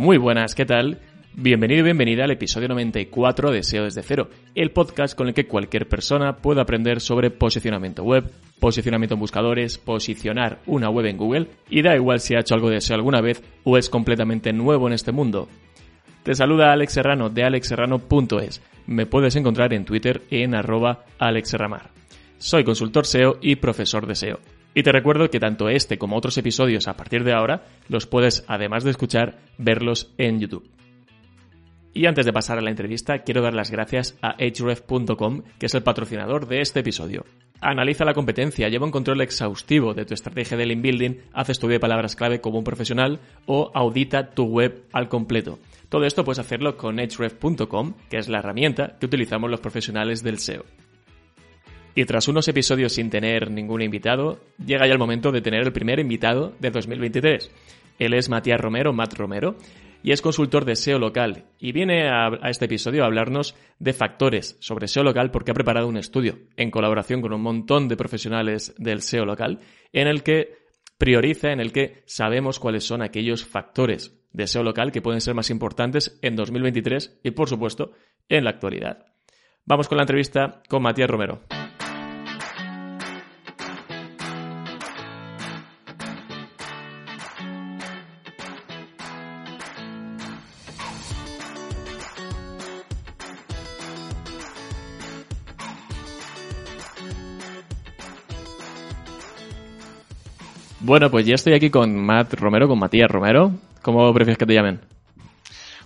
Muy buenas, ¿qué tal? Bienvenido y bienvenida al episodio 94 de SEO desde cero, el podcast con el que cualquier persona puede aprender sobre posicionamiento web, posicionamiento en buscadores, posicionar una web en Google y da igual si ha hecho algo de SEO alguna vez o es completamente nuevo en este mundo. Te saluda Alex Serrano de alexserrano.es. Me puedes encontrar en Twitter en arroba alexserramar. Soy consultor SEO y profesor de SEO. Y te recuerdo que tanto este como otros episodios a partir de ahora los puedes, además de escuchar, verlos en YouTube. Y antes de pasar a la entrevista, quiero dar las gracias a href.com, que es el patrocinador de este episodio. Analiza la competencia, lleva un control exhaustivo de tu estrategia de link building, haz estudio de palabras clave como un profesional o audita tu web al completo. Todo esto puedes hacerlo con href.com, que es la herramienta que utilizamos los profesionales del SEO. Y tras unos episodios sin tener ningún invitado, llega ya el momento de tener el primer invitado de 2023. Él es Matías Romero, Matt Romero, y es consultor de SEO local. Y viene a, a, este episodio a hablarnos de factores sobre SEO local porque ha preparado un estudio en colaboración con un montón de profesionales del SEO local en el que prioriza, en el que sabemos cuáles son aquellos factores de SEO local que pueden ser más importantes en 2023 y, por supuesto, en la actualidad. Vamos con la entrevista con Matías Romero. Bueno, pues ya estoy aquí con Matt Romero, con Matías Romero. ¿Cómo prefieres que te llamen?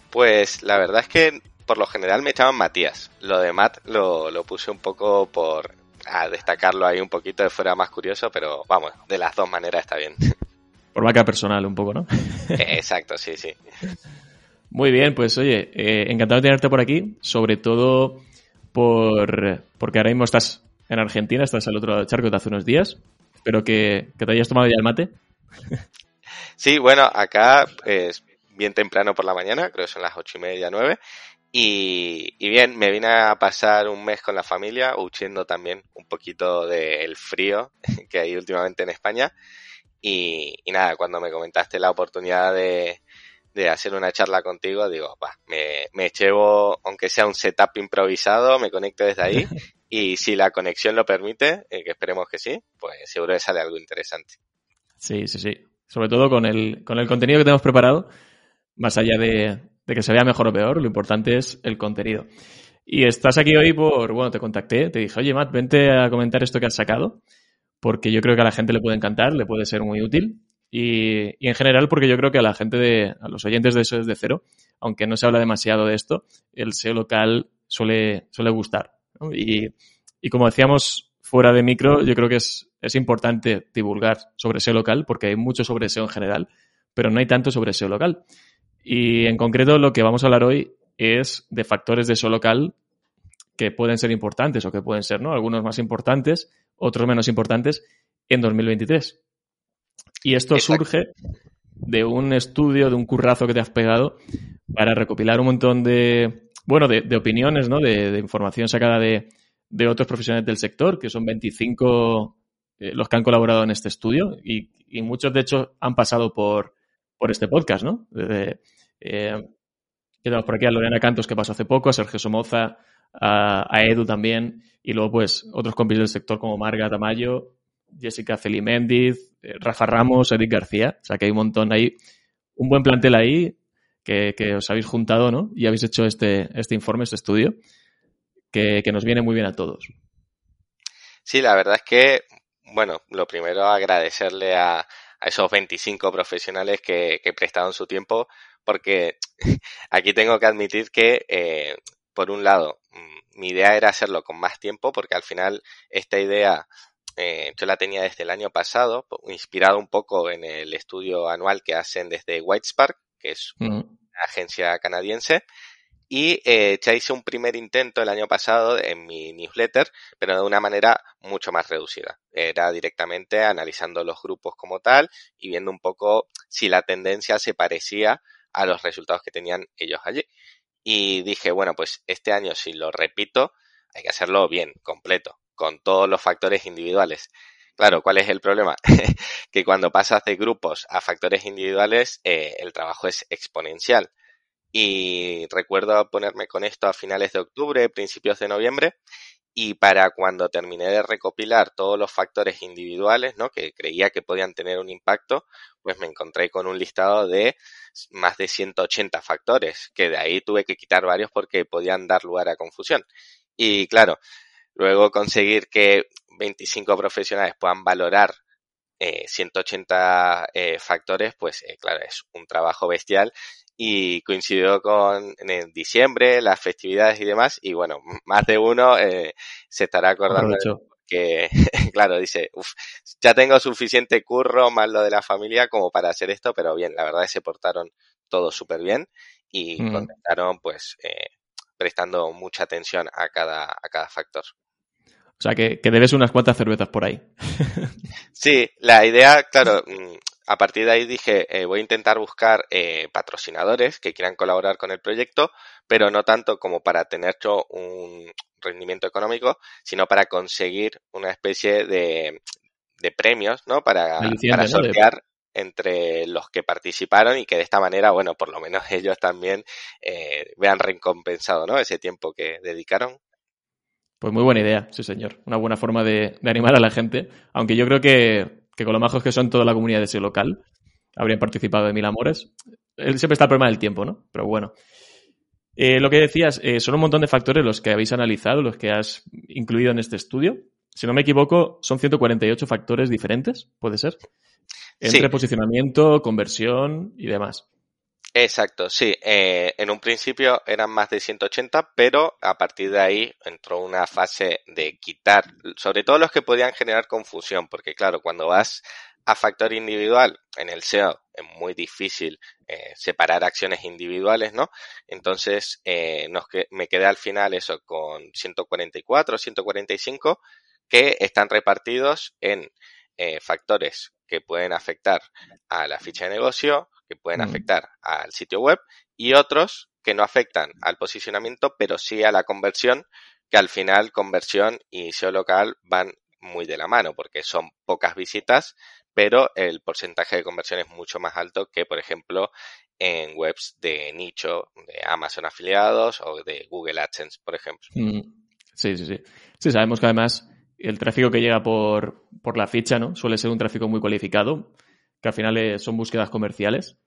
Pues la verdad es que por lo general me llaman Matías. Lo de Matt lo, lo puse un poco por a destacarlo ahí un poquito de fuera más curioso, pero vamos, de las dos maneras está bien. Por vaca personal un poco, ¿no? Exacto, sí, sí. Muy bien, pues oye, eh, encantado de tenerte por aquí, sobre todo por porque ahora mismo estás en Argentina, estás al otro charco de hace unos días. Espero que, que te hayas tomado ya el mate. Sí, bueno, acá es bien temprano por la mañana, creo que son las ocho y media, nueve. Y, y, bien, me vine a pasar un mes con la familia, huyendo también un poquito del frío que hay últimamente en España. Y, y, nada, cuando me comentaste la oportunidad de, de hacer una charla contigo, digo, va, me, me llevo, aunque sea un setup improvisado, me conecto desde ahí. Y si la conexión lo permite, eh, que esperemos que sí, pues seguro que sale algo interesante. Sí, sí, sí sobre todo con el, con el contenido que tenemos preparado, más allá de, de, que se vea mejor o peor, lo importante es el contenido. Y estás aquí hoy por, bueno, te contacté, te dije, oye Matt, vente a comentar esto que has sacado, porque yo creo que a la gente le puede encantar, le puede ser muy útil. Y, y en general, porque yo creo que a la gente de, a los oyentes de eso desde cero, aunque no se habla demasiado de esto, el SEO local suele, suele gustar. ¿No? Y, y como decíamos fuera de micro, yo creo que es, es importante divulgar sobre SEO local porque hay mucho sobre SEO en general, pero no hay tanto sobre SEO local. Y en concreto lo que vamos a hablar hoy es de factores de SEO local que pueden ser importantes o que pueden ser, ¿no? Algunos más importantes, otros menos importantes en 2023. Y esto Exacto. surge de un estudio, de un currazo que te has pegado para recopilar un montón de, bueno, de, opiniones, ¿no? De, información sacada de, de otros profesionales del sector, que son 25 eh, los que han colaborado en este estudio y, y, muchos, de hecho, han pasado por, por este podcast, ¿no? Desde, eh, por aquí a Lorena Cantos, que pasó hace poco, a Sergio Somoza, a, a Edu también, y luego, pues, otros compis del sector como Marga Tamayo, Jessica Feliméndiz, eh, Rafa Ramos, Eric García, o sea que hay un montón ahí, un buen plantel ahí que, os habéis juntado, ¿no? Y habéis hecho este, este informe, este estudio que, que, nos viene muy bien a todos. Sí, la verdad es que, bueno, lo primero agradecerle a, a esos 25 profesionales que, que, prestaron su tiempo, porque aquí tengo que admitir que, eh, por un lado, mm, mi idea era hacerlo con más tiempo, porque al final esta idea eh, yo la tenía desde el año pasado, inspirado un poco en el estudio anual que hacen desde Whitespark, que es una mm. agencia canadiense, y eh, ya hice un primer intento el año pasado en mi newsletter, pero de una manera mucho más reducida. Era directamente analizando los grupos como tal y viendo un poco si la tendencia se parecía a los resultados que tenían ellos allí. Y dije, bueno, pues este año si lo repito, hay que hacerlo bien, completo, con todos los factores individuales. Claro, ¿cuál es el problema? que cuando pasas de grupos a factores individuales, eh, el trabajo es exponencial. Y recuerdo ponerme con esto a finales de octubre, principios de noviembre, y para cuando terminé de recopilar todos los factores individuales, ¿no? Que creía que podían tener un impacto, pues me encontré con un listado de más de 180 factores, que de ahí tuve que quitar varios porque podían dar lugar a confusión. Y claro, luego conseguir que 25 profesionales puedan valorar 180 eh, eh, factores, pues eh, claro, es un trabajo bestial y coincidió con en diciembre, las festividades y demás, y bueno, más de uno eh, se estará acordando que, claro, dice, uff, ya tengo suficiente curro más lo de la familia como para hacer esto, pero bien, la verdad es que se portaron todos súper bien y mm. contestaron pues eh, prestando mucha atención a cada, a cada factor. O sea, que, que debes unas cuantas cervezas por ahí. sí, la idea, claro, mm, a partir de ahí dije, eh, voy a intentar buscar eh, patrocinadores que quieran colaborar con el proyecto, pero no tanto como para tener un rendimiento económico, sino para conseguir una especie de, premios, ¿no? Para, para sortear entre los que participaron y que de esta manera, bueno, por lo menos ellos también eh, vean recompensado, ¿no? Ese tiempo que dedicaron. Pues muy buena idea, sí señor. Una buena forma de animar a la gente. Aunque yo creo que que con lo majos que son toda la comunidad de ese local, habrían participado de Mil Amores. Siempre está el problema del tiempo, ¿no? Pero bueno. Eh, lo que decías, eh, son un montón de factores los que habéis analizado, los que has incluido en este estudio. Si no me equivoco, son 148 factores diferentes, ¿puede ser? Entre posicionamiento, conversión y demás. Exacto, sí. Eh, en un principio eran más de 180, pero a partir de ahí entró una fase de quitar, sobre todo los que podían generar confusión, porque claro, cuando vas a factor individual en el SEO es muy difícil eh, separar acciones individuales, ¿no? Entonces eh, nos que, me quedé al final eso con 144, 145 que están repartidos en eh, factores que pueden afectar a la ficha de negocio, que pueden mm. afectar al sitio web y otros que no afectan al posicionamiento, pero sí a la conversión, que al final conversión y SEO local van muy de la mano porque son pocas visitas, pero el porcentaje de conversión es mucho más alto que, por ejemplo, en webs de nicho, de Amazon afiliados o de Google AdSense, por ejemplo. Mm. Sí, sí, sí. Sí, sabemos que además el tráfico que llega por, por la ficha, ¿no? Suele ser un tráfico muy cualificado que al final eh, son búsquedas comerciales.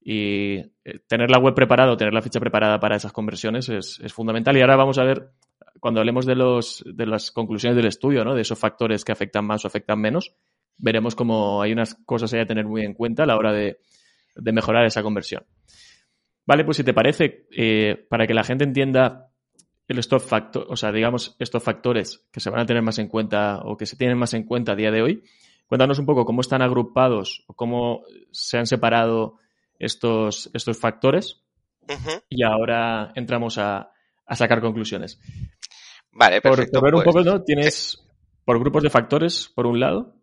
Y eh, tener la web preparada o tener la ficha preparada para esas conversiones es, fundamental. Y ahora vamos a ver, cuando hablemos de, los, de las conclusiones del estudio, ¿no? de esos factores que afectan más o afectan menos, veremos cómo hay unas cosas a tener muy en cuenta a la hora de, mejorar esa conversión. Vale, pues si te parece, eh, para que la gente entienda el stop o sea, digamos, estos factores que se van a tener más en cuenta o que se tienen más en cuenta a día de hoy, Cuéntanos un poco cómo están agrupados o cómo se han separado estos, estos factores y ahora entramos a, sacar conclusiones. Vale, perfecto. Por, ver un poco, pues, ¿no? Tienes por grupos de factores, por un lado.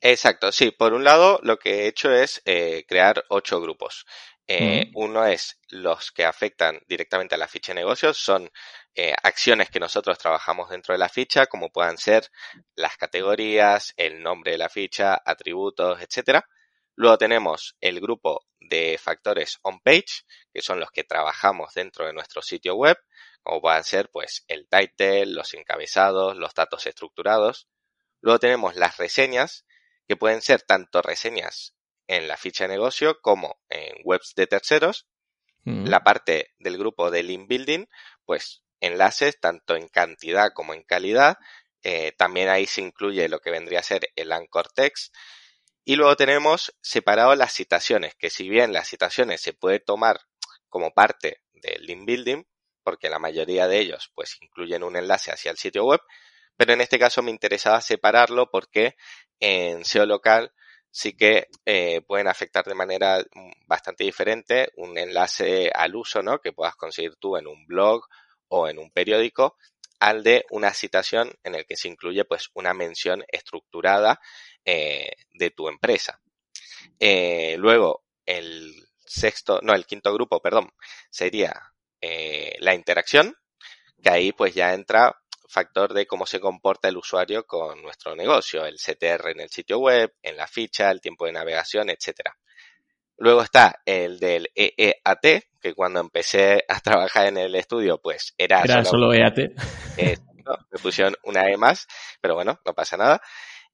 Exacto, sí. Por un lado, lo que he hecho es eh, crear ocho grupos. Eh, uno es los que afectan directamente a la ficha de negocios, son eh, acciones que nosotros trabajamos dentro de la ficha, como puedan ser las categorías, el nombre de la ficha, atributos, etcétera. Luego tenemos el grupo de factores on-page, que son los que trabajamos dentro de nuestro sitio web, como puedan ser pues el title, los encabezados, los datos estructurados. Luego tenemos las reseñas, que pueden ser tanto reseñas en la ficha de negocio como en webs de terceros. Mm. La parte del grupo de link building, pues enlaces tanto en cantidad como en calidad. Eh, también ahí se incluye lo que vendría a ser el anchor text. Y luego tenemos separado las citaciones, que si bien las citaciones se puede tomar como parte del link building, porque la mayoría de ellos pues incluyen un enlace hacia el sitio web, pero en este caso me interesaba separarlo porque en SEO local sí que eh, pueden afectar de manera mm, bastante diferente un enlace al uso, ¿no? Que puedas conseguir tú en un blog o en un periódico al de una citación en el que se incluye pues una mención estructurada eh, de tu empresa. Eh, luego, el sexto, no, el quinto grupo, perdón, sería la interacción, que ahí pues ya entra factor de cómo se comporta el usuario con nuestro negocio, el CTR en el sitio web, en la ficha, el tiempo de navegación, etcétera. Luego está el del EEAT, que cuando empecé a trabajar en el estudio, pues era, era solo, EAT. Eh, me pusieron una E más, pero bueno, no pasa nada.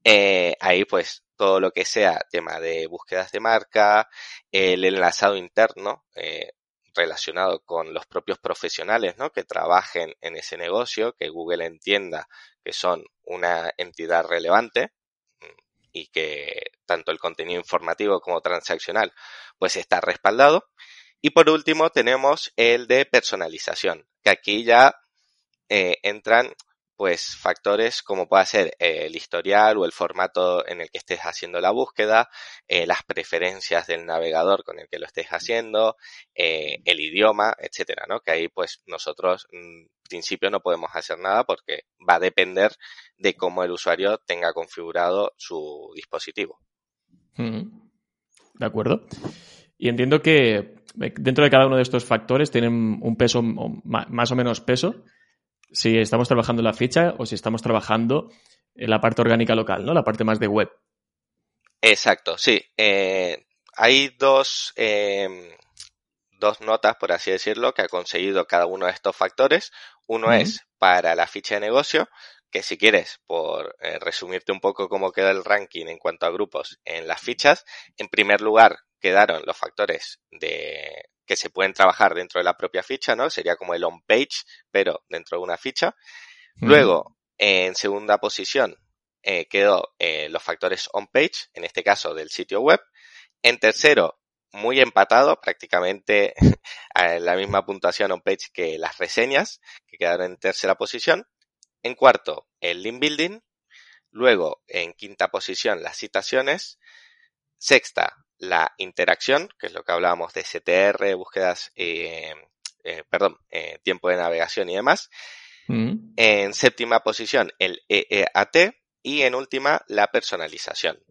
Eh, ahí pues todo lo que sea tema de búsquedas de marca, el enlazado interno eh, relacionado con los propios profesionales ¿no? que trabajen en ese negocio, que Google entienda que son una entidad relevante mm, y que tanto el contenido informativo como transaccional pues está respaldado. Y por último tenemos el de personalización, que aquí ya eh, entran pues factores como puede ser eh, el historial o el formato en el que estés haciendo la búsqueda, eh, las preferencias del navegador con el que lo estés haciendo, eh, el idioma, etcétera, ¿no? Que ahí pues nosotros en principio no podemos hacer nada porque va a depender de cómo el usuario tenga configurado su dispositivo. De acuerdo. Y entiendo que dentro de cada uno de estos factores tienen un peso, más o menos peso si estamos trabajando en la ficha o si estamos trabajando en la parte orgánica local, ¿no? La parte más de web. Exacto, sí. Eh, hay dos, em, dos notas, por así decirlo, que ha conseguido cada uno de estos factores. Uno es para la ficha de negocio, que si quieres, por eh, resumirte un poco cómo queda el ranking en cuanto a grupos en las fichas, en primer lugar quedaron los factores de, que se pueden trabajar dentro de la propia ficha, ¿no? Sería como el on page, pero dentro de una ficha. Luego, en segunda posición, eh, quedó eh, los factores on page, en este caso del sitio web. En tercero, muy empatado, prácticamente la misma puntuación on page que las reseñas, que quedaron en tercera posición. En cuarto, el link building. Luego, en quinta posición, las citaciones. Sexta, la interacción, que es lo que hablábamos de CTR, búsquedas, eh, eh, perdón, eh, tiempo de navegación y demás. Mm. En séptima posición, el EEAT. Y en última, la personalización.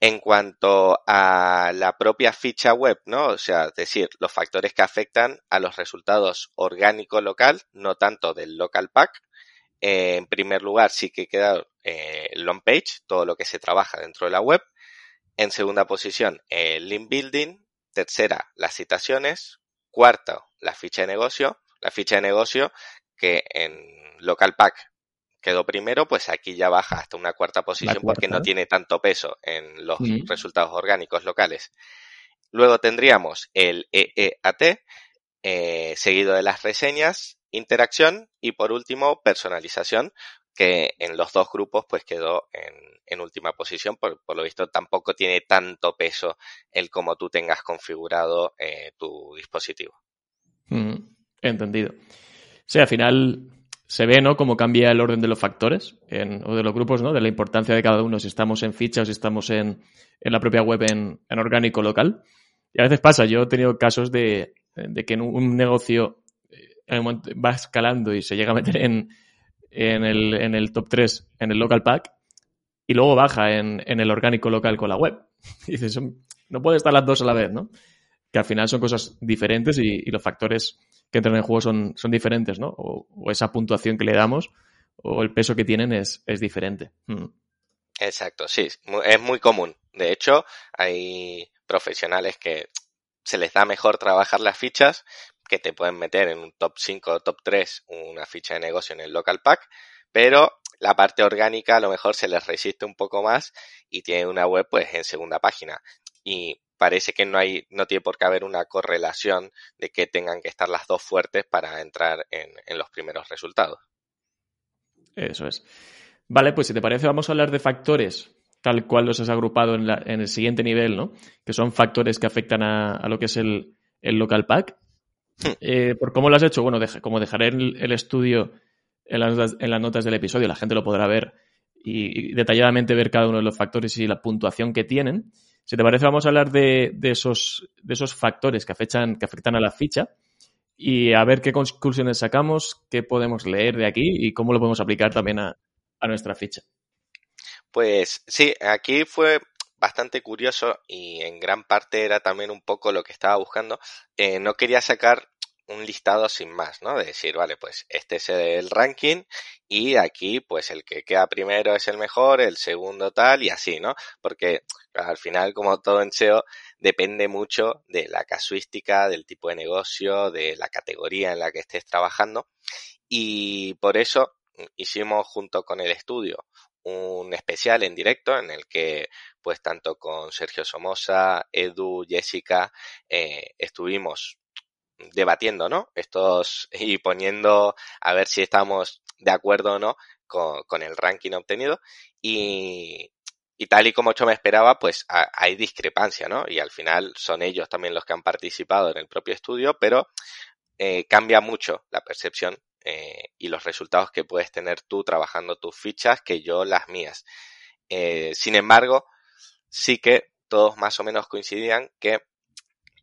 En cuanto a la propia ficha web, ¿no? O sea, es decir, los factores que afectan a los resultados orgánico local, no tanto del local pack. en primer lugar, sí que queda el long page, todo lo que se trabaja dentro de la web. En segunda posición, el link building. Tercera, las citaciones. Cuarta, la ficha de negocio. La ficha de negocio que en local pack quedó primero, pues aquí ya baja hasta una cuarta posición porque no tiene tanto peso en los resultados orgánicos locales. Luego tendríamos el EEAT, eh, seguido de las reseñas, interacción y por último personalización, que en los dos grupos pues quedó en, última posición, por, lo visto tampoco tiene tanto peso el cómo tú tengas configurado eh, tu dispositivo. Mm, entendido. Sí, al final se ve, ¿no? Cómo cambia el orden de los factores o de los grupos, ¿no? De la importancia de cada uno, si estamos en ficha o si estamos en, la propia web en, orgánico local. Y a veces pasa, yo he tenido casos de, que en un negocio eh, va escalando y se llega a meter en, en el, en el top 3 en el local pack y luego baja en, en el orgánico local con la web. Y dices, no puede estar las dos a la vez, ¿no? Que al final son cosas diferentes y, los factores que entran en juego son, son diferentes, ¿no? O, esa puntuación que le damos o el peso que tienen es, es diferente. Mm. Exacto, sí, es muy común. De hecho, hay profesionales que se les da mejor trabajar las fichas, que te pueden meter en un top 5 o top 3 una ficha de negocio en el local pack, pero la parte orgánica a lo mejor se les resiste un poco más y tiene una web pues en segunda página. Y parece que no hay, no tiene por qué haber una correlación de que tengan que estar las dos fuertes para entrar en, los primeros resultados. Eso es. Vale, pues si te parece, vamos a hablar de factores tal cual los has agrupado en, el siguiente nivel, ¿no? Que son factores que afectan a, lo que es el, local pack. Eh, ¿Por cómo lo has hecho? Bueno, como dejaré el, estudio en las, notas, del episodio, la gente lo podrá ver y, detalladamente ver cada uno de los factores y la puntuación que tienen. Si te parece, vamos a hablar de, esos, de esos factores que afectan, que afectan a la ficha y a ver qué conclusiones sacamos, qué podemos leer de aquí y cómo lo podemos aplicar también a, nuestra ficha. Pues sí, aquí fue bastante curioso y en gran parte era también un poco lo que estaba buscando. Eh, no quería sacar un listado sin más, ¿no? De decir, vale, pues este es el ranking y aquí pues el que queda primero es el mejor, el segundo tal y así, ¿no? Porque al final, como todo en SEO, depende mucho de la casuística, del tipo de negocio, de la categoría en la que estés trabajando y por eso hicimos junto con el estudio un especial en directo en el que pues tanto con Sergio Somoza, Edu, Jessica, eh, estuvimos debatiendo, ¿no? Estos y poniendo a ver si estamos de acuerdo o no con, el ranking obtenido y, y tal y como yo me esperaba, pues hay discrepancia, ¿no? Y al final son ellos también los que han participado en el propio estudio, pero eh, cambia mucho la percepción eh, y los resultados que puedes tener tú trabajando tus fichas que yo las mías. Eh, sin embargo, sí que todos más o menos coincidían que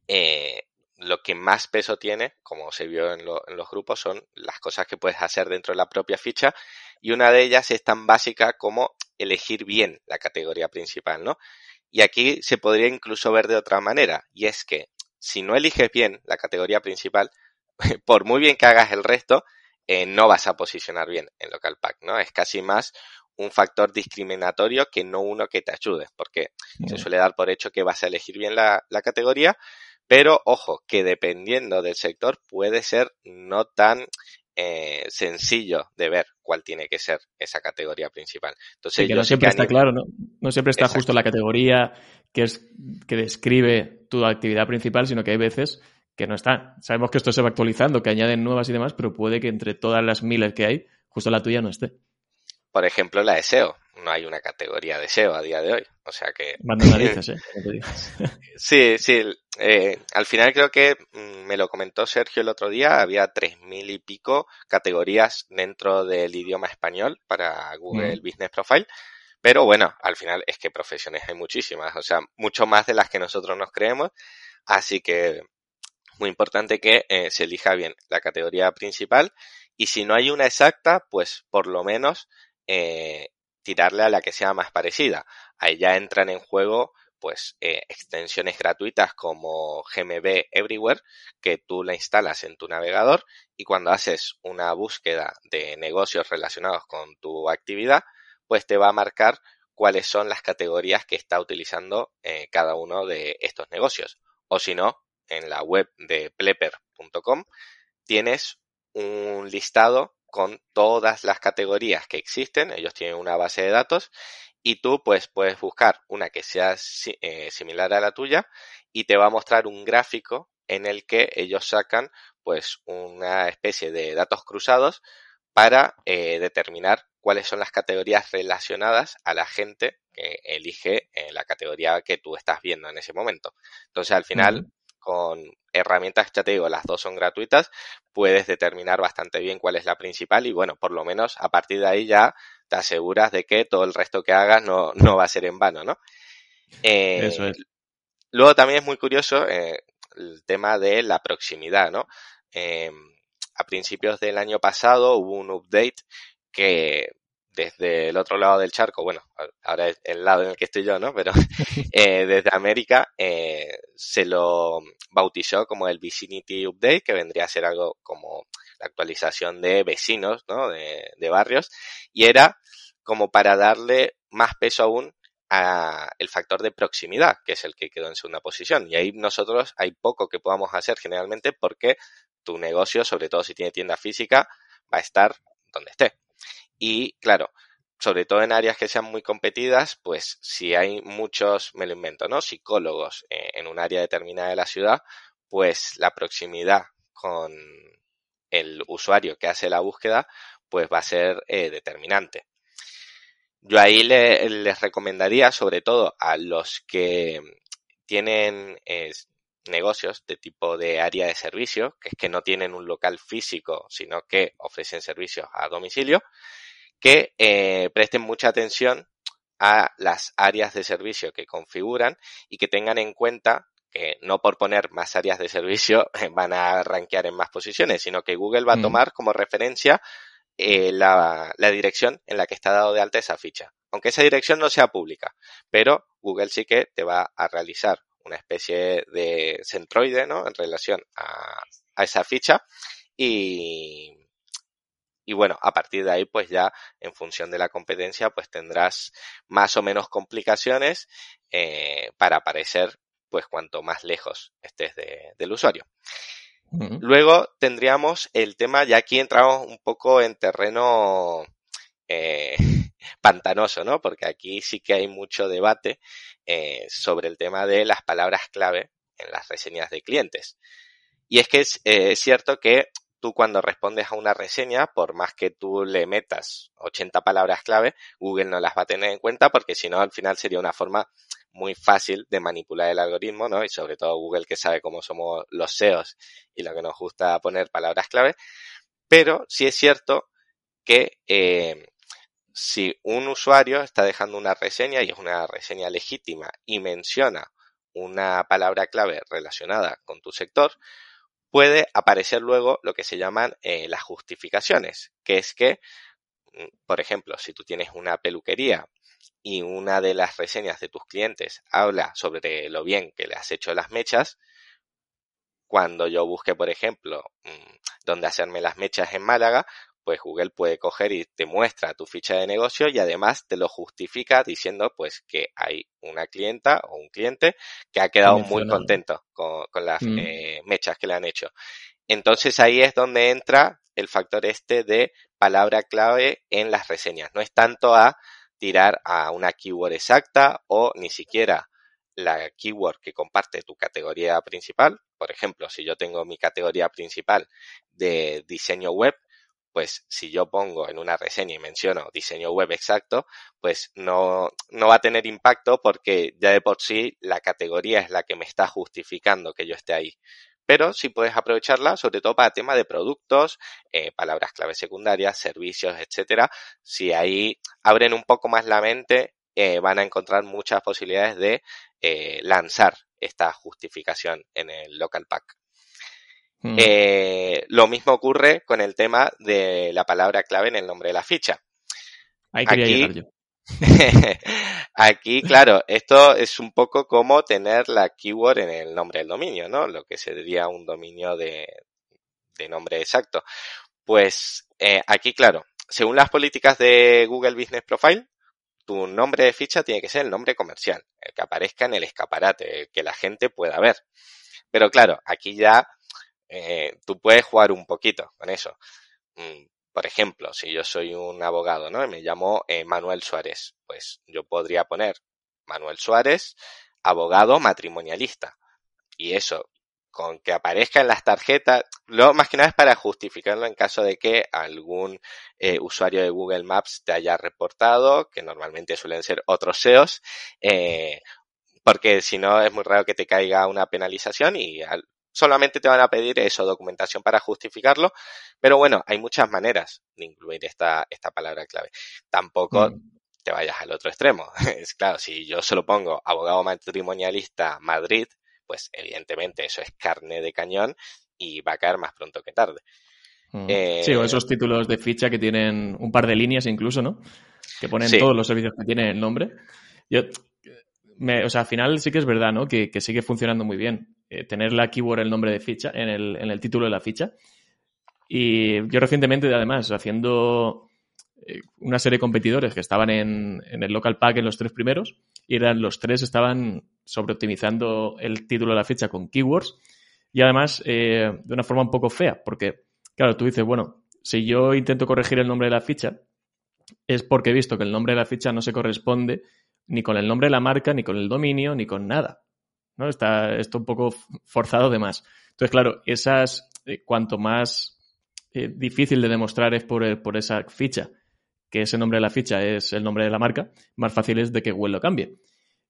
eh, lo que más peso tiene, como se vio en, los grupos, son las cosas que puedes hacer dentro de la propia ficha y una de ellas es tan básica como elegir bien la categoría principal, ¿no? Y aquí se podría incluso ver de otra manera y es que si no eliges bien la categoría principal, por muy bien que hagas el resto, eh, no vas a posicionar bien en local pack, ¿no? Es casi más un factor discriminatorio que no uno que te ayude, porque se suele dar por hecho que vas a elegir bien la, categoría, pero ojo, que dependiendo del sector puede ser no tan eh, sencillo de ver cuál tiene que ser esa categoría principal. Entonces, que no siempre está claro, ¿no? No siempre está justo la categoría que es que describe tu actividad principal, sino que hay veces que no está. Sabemos que esto se va actualizando, que añaden nuevas y demás, pero puede que entre todas las miles que hay, justo la tuya no esté. Por ejemplo, la de SEO. No hay una categoría de SEO a día de hoy. O sea que. Manda narices, ¿eh? sí, sí. Eh, al final creo que mm, me lo comentó Sergio el otro día. Había tres mil y pico categorías dentro del idioma español para Google Business Profile. Pero bueno, al final es que profesiones hay muchísimas. O sea, mucho más de las que nosotros nos creemos. Así que muy importante que eh, se elija bien la categoría principal y si no hay una exacta, pues por lo menos eh, tirarle a la que sea más parecida. Ahí ya entran en juego pues eh, extensiones gratuitas como GMB Everywhere que tú la instalas en tu navegador y cuando haces una búsqueda de negocios relacionados con tu actividad pues te va a marcar cuáles son las categorías que está utilizando cada uno de estos negocios o si no en la web de plepper.com tienes un listado con todas las categorías que existen. Ellos tienen una base de datos y tú pues puedes buscar una que sea eh, similar a la tuya y te va a mostrar un gráfico en el que ellos sacan pues una especie de datos cruzados para eh, determinar cuáles son las categorías relacionadas a la gente que elige eh, la categoría que tú estás viendo en ese momento. Entonces al final con herramientas, ya te digo, las dos son gratuitas, puedes determinar bastante bien cuál es la principal y bueno, por lo menos a partir de ahí ya te aseguras de que todo el resto que hagas no, no va a ser en vano, ¿no? Eh, Eso es. Luego también es muy curioso eh, el tema de la proximidad, ¿no? Eh, a principios del año pasado hubo un update que desde el otro lado del charco, bueno, ahora es el lado en el que estoy yo, ¿no? Pero eh, desde América eh, se lo bautizó como el Vicinity Update, que vendría a ser algo como la actualización de vecinos, ¿no? De, de barrios, y era como para darle más peso aún a el factor de proximidad, que es el que quedó en segunda posición. Y ahí nosotros hay poco que podamos hacer generalmente porque tu negocio, sobre todo si tiene tienda física, va a estar donde esté. Y claro, sobre todo en áreas que sean muy competidas, pues si hay muchos, me lo invento, ¿no? Psicólogos eh, en un área determinada de la ciudad, pues la proximidad con el usuario que hace la búsqueda, pues va a ser eh, determinante. Yo ahí les recomendaría, sobre todo a los que tienen negocios de tipo de área de servicio, que es que no tienen un local físico, sino que ofrecen servicios a domicilio, que eh, presten mucha atención a las áreas de servicio que configuran y que tengan en cuenta que no por poner más áreas de servicio van a rankear en más posiciones, sino que Google va a mm. tomar como referencia eh, la, la, dirección en la que está dado de alta esa ficha. Aunque esa dirección no sea pública, pero Google sí que te va a realizar una especie de centroide, ¿no? En relación a, a esa ficha y, y bueno, a partir de ahí, pues ya en función de la competencia, pues tendrás más o menos complicaciones eh, para aparecer, pues cuanto más lejos estés del usuario. Luego tendríamos el tema, ya aquí entramos un poco en terreno eh, pantanoso, ¿no? Porque aquí sí que hay mucho debate eh, sobre el tema de las palabras clave en las reseñas de clientes. Y es que es cierto que tú cuando respondes a una reseña, por más que tú le metas 80 palabras clave, Google no las va a tener en cuenta porque si no, al final sería una forma muy fácil de manipular el algoritmo, ¿no? Y sobre todo Google que sabe cómo somos los SEOs y lo que nos gusta poner palabras clave. Pero sí es cierto que eh, si un usuario está dejando una reseña y es una reseña legítima y menciona una palabra clave relacionada con tu sector, puede aparecer luego lo que se llaman eh, las justificaciones, que es que, mm, por ejemplo, si tú tienes una peluquería y una de las reseñas de tus clientes habla sobre lo bien que le has hecho las mechas, cuando yo busque, por ejemplo, mm, dónde hacerme las mechas en Málaga, pues Google puede coger y te muestra tu ficha de negocio y además te lo justifica diciendo pues que hay una clienta o un cliente que ha quedado muy contento con, las mm. eh, mechas que le han hecho. Entonces ahí es donde entra el factor este de palabra clave en las reseñas. No es tanto a tirar a una keyword exacta o ni siquiera la keyword que comparte tu categoría principal. Por ejemplo, si yo tengo mi categoría principal de diseño web, pues si yo pongo en una reseña y menciono diseño web exacto, pues no, no va a tener impacto porque ya de por sí la categoría es la que me está justificando que yo esté ahí. Pero sí puedes aprovecharla, sobre todo para tema de productos, eh, palabras clave secundarias, servicios, etcétera. Si ahí abren un poco más la mente, eh, van a encontrar muchas posibilidades de eh, lanzar esta justificación en el local pack. Mm. Eh, lo mismo ocurre con el tema de la palabra clave en el nombre de la ficha. aquí, aquí, claro, esto es un poco como tener la keyword en el nombre del dominio, ¿no? Lo que sería un dominio de, nombre exacto. Pues eh, aquí, claro, según las políticas de Google Business Profile, tu nombre de ficha tiene que ser el nombre comercial, el que aparezca en el escaparate, el que la gente pueda ver. Pero claro, aquí ya eh, tú puedes jugar un poquito con eso. Mm, por ejemplo, si yo soy un abogado, ¿no? Y me llamo eh, Manuel Suárez, pues yo podría poner Manuel Suárez, abogado matrimonialista. Y eso, con que aparezca en las tarjetas, lo más que nada es para justificarlo en caso de que algún eh, usuario de Google Maps te haya reportado, que normalmente suelen ser otros SEOs, porque si no es muy raro que te caiga una penalización y al, solamente te van a pedir eso, documentación para justificarlo, pero bueno, hay muchas maneras de incluir esta, esta palabra clave. Tampoco mm. te vayas al otro extremo. Es claro, si yo solo pongo abogado matrimonialista Madrid, pues evidentemente eso es carne de cañón y va a caer más pronto que tarde. Mm. sí, o esos títulos de ficha que tienen un par de líneas incluso, ¿no? Que ponen todos los servicios que tienen el nombre. Yo, o sea, al final sí que es verdad, ¿no? Que, que sigue funcionando muy bien. Eh, tener la keyword, el nombre de ficha, en el, en el título de la ficha. Y yo recientemente, además, haciendo eh, una serie de competidores que estaban en, en, el local pack en los tres primeros, y eran los tres estaban sobreoptimizando el título de la ficha con keywords, y además eh, de una forma un poco fea, porque, claro, tú dices, bueno, si yo intento corregir el nombre de la ficha, es porque he visto que el nombre de la ficha no se corresponde ni con el nombre de la marca, ni con el dominio, ni con nada. ¿No? Está esto un poco forzado de más. Entonces, claro, esas, eh, cuanto más eh, difícil de demostrar es por, por, esa ficha, que ese nombre de la ficha es el nombre de la marca, más fácil es de que Google lo cambie.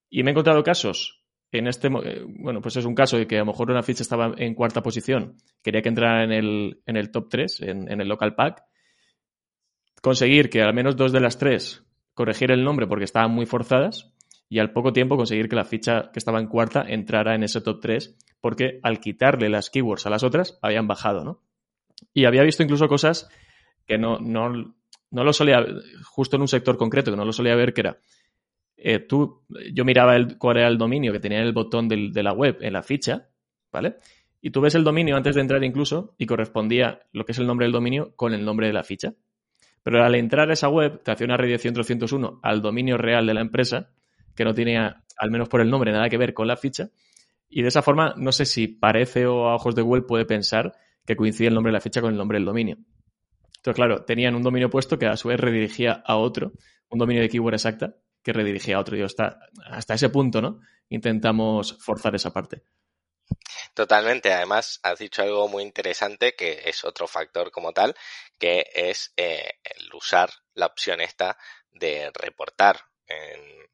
Y me he encontrado casos, en este, eh, bueno, pues es un caso de que a lo mejor una ficha estaba en cuarta posición, quería que entrara en el, top 3, en, en el local pack, conseguir que al menos dos de las tres corregir el nombre porque estaban muy forzadas y al poco tiempo conseguir que la ficha que estaba en cuarta entrara en ese top 3 porque al quitarle las keywords a las otras habían bajado, ¿no? Y había visto incluso cosas que no, no, no lo solía, justo en un sector concreto, que no lo solía ver, que era, eh, tú, yo miraba el, cuál era el dominio que tenía el botón de la web en la ficha, ¿vale? Y tú ves el dominio antes de entrar incluso y correspondía lo que es el nombre del dominio con el nombre de la ficha. Pero al entrar a esa web te hacía una redirección 301 al dominio real de la empresa, que no tenía, al menos por el nombre, nada que ver con la ficha. Y de esa forma, no sé si parece o a ojos de Google puede pensar que coincide el nombre de la ficha con el nombre del dominio. Entonces, claro, tenían un dominio puesto que a su vez redirigía a otro, un dominio de keyword exacta que redirigía a otro. Y hasta, hasta ese punto, ¿no? Intentamos forzar esa parte. Totalmente. Además, has dicho algo muy interesante que es otro factor como tal, que es eh, el usar la opción esta de reportar en,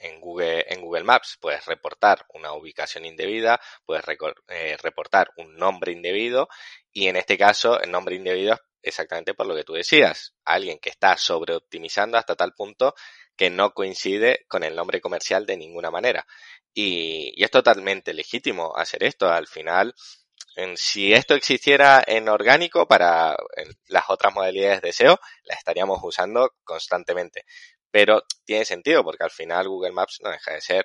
en Google, en Google Maps. Puedes reportar una ubicación indebida, puedes eh, reportar un nombre indebido y en este caso el nombre indebido es exactamente por lo que tú decías. Alguien que está sobreoptimizando hasta tal punto que no coincide con el nombre comercial de ninguna manera. Y, y es totalmente legítimo hacer esto. Al final, en, si esto existiera en orgánico para las otras modalidades de SEO, la estaríamos usando constantemente. Pero tiene sentido porque al final Google Maps no deja de ser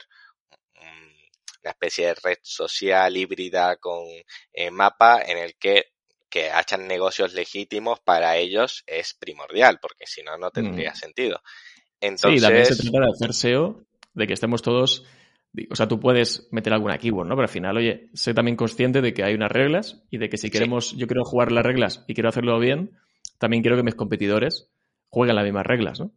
una especie de red social híbrida con eh, mapa en el que que hagan negocios legítimos para ellos es primordial, porque si no, no tendría mm. sentido. Entonces... Sí, también se trata de hacer SEO, de que estemos todos o sea, tú puedes meter alguna keyword, ¿no? Pero al final, oye, sé también consciente de que hay unas reglas y de que si queremos, yo quiero jugar las reglas y quiero hacerlo bien, también quiero que mis competidores jueguen las mismas reglas, ¿no?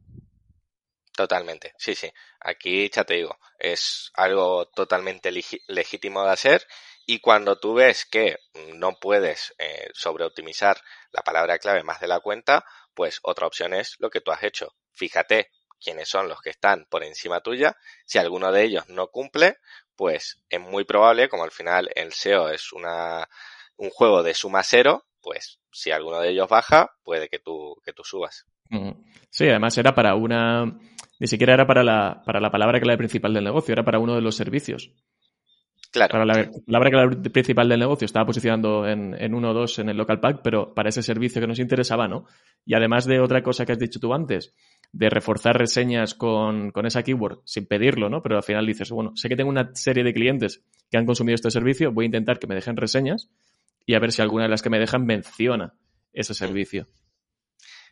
Totalmente, sí, sí. Aquí ya te digo, es algo totalmente legítimo de hacer y cuando tú ves que no puedes eh, sobreoptimizar la palabra clave más de la cuenta, pues otra opción es lo que tú has hecho. Fíjate quiénes son los que están por encima tuya. Si alguno de ellos no cumple, pues es muy probable, como al final el SEO es una, un juego de suma cero, pues si alguno de ellos baja, puede que tú, que tú subas. Sí, además era para una ni siquiera era para la, para la palabra clave principal del negocio, era para uno de los servicios. Claro. Para la palabra clave principal del negocio estaba posicionando en, en uno o dos en el local pack, pero para ese servicio que nos interesaba, ¿no? Y además de otra cosa que has dicho tú antes, de reforzar reseñas con, con esa keyword sin pedirlo, ¿no? Pero al final dices, bueno, sé que tengo una serie de clientes que han consumido este servicio, voy a intentar que me dejen reseñas y a ver si alguna de las que me dejan menciona ese servicio.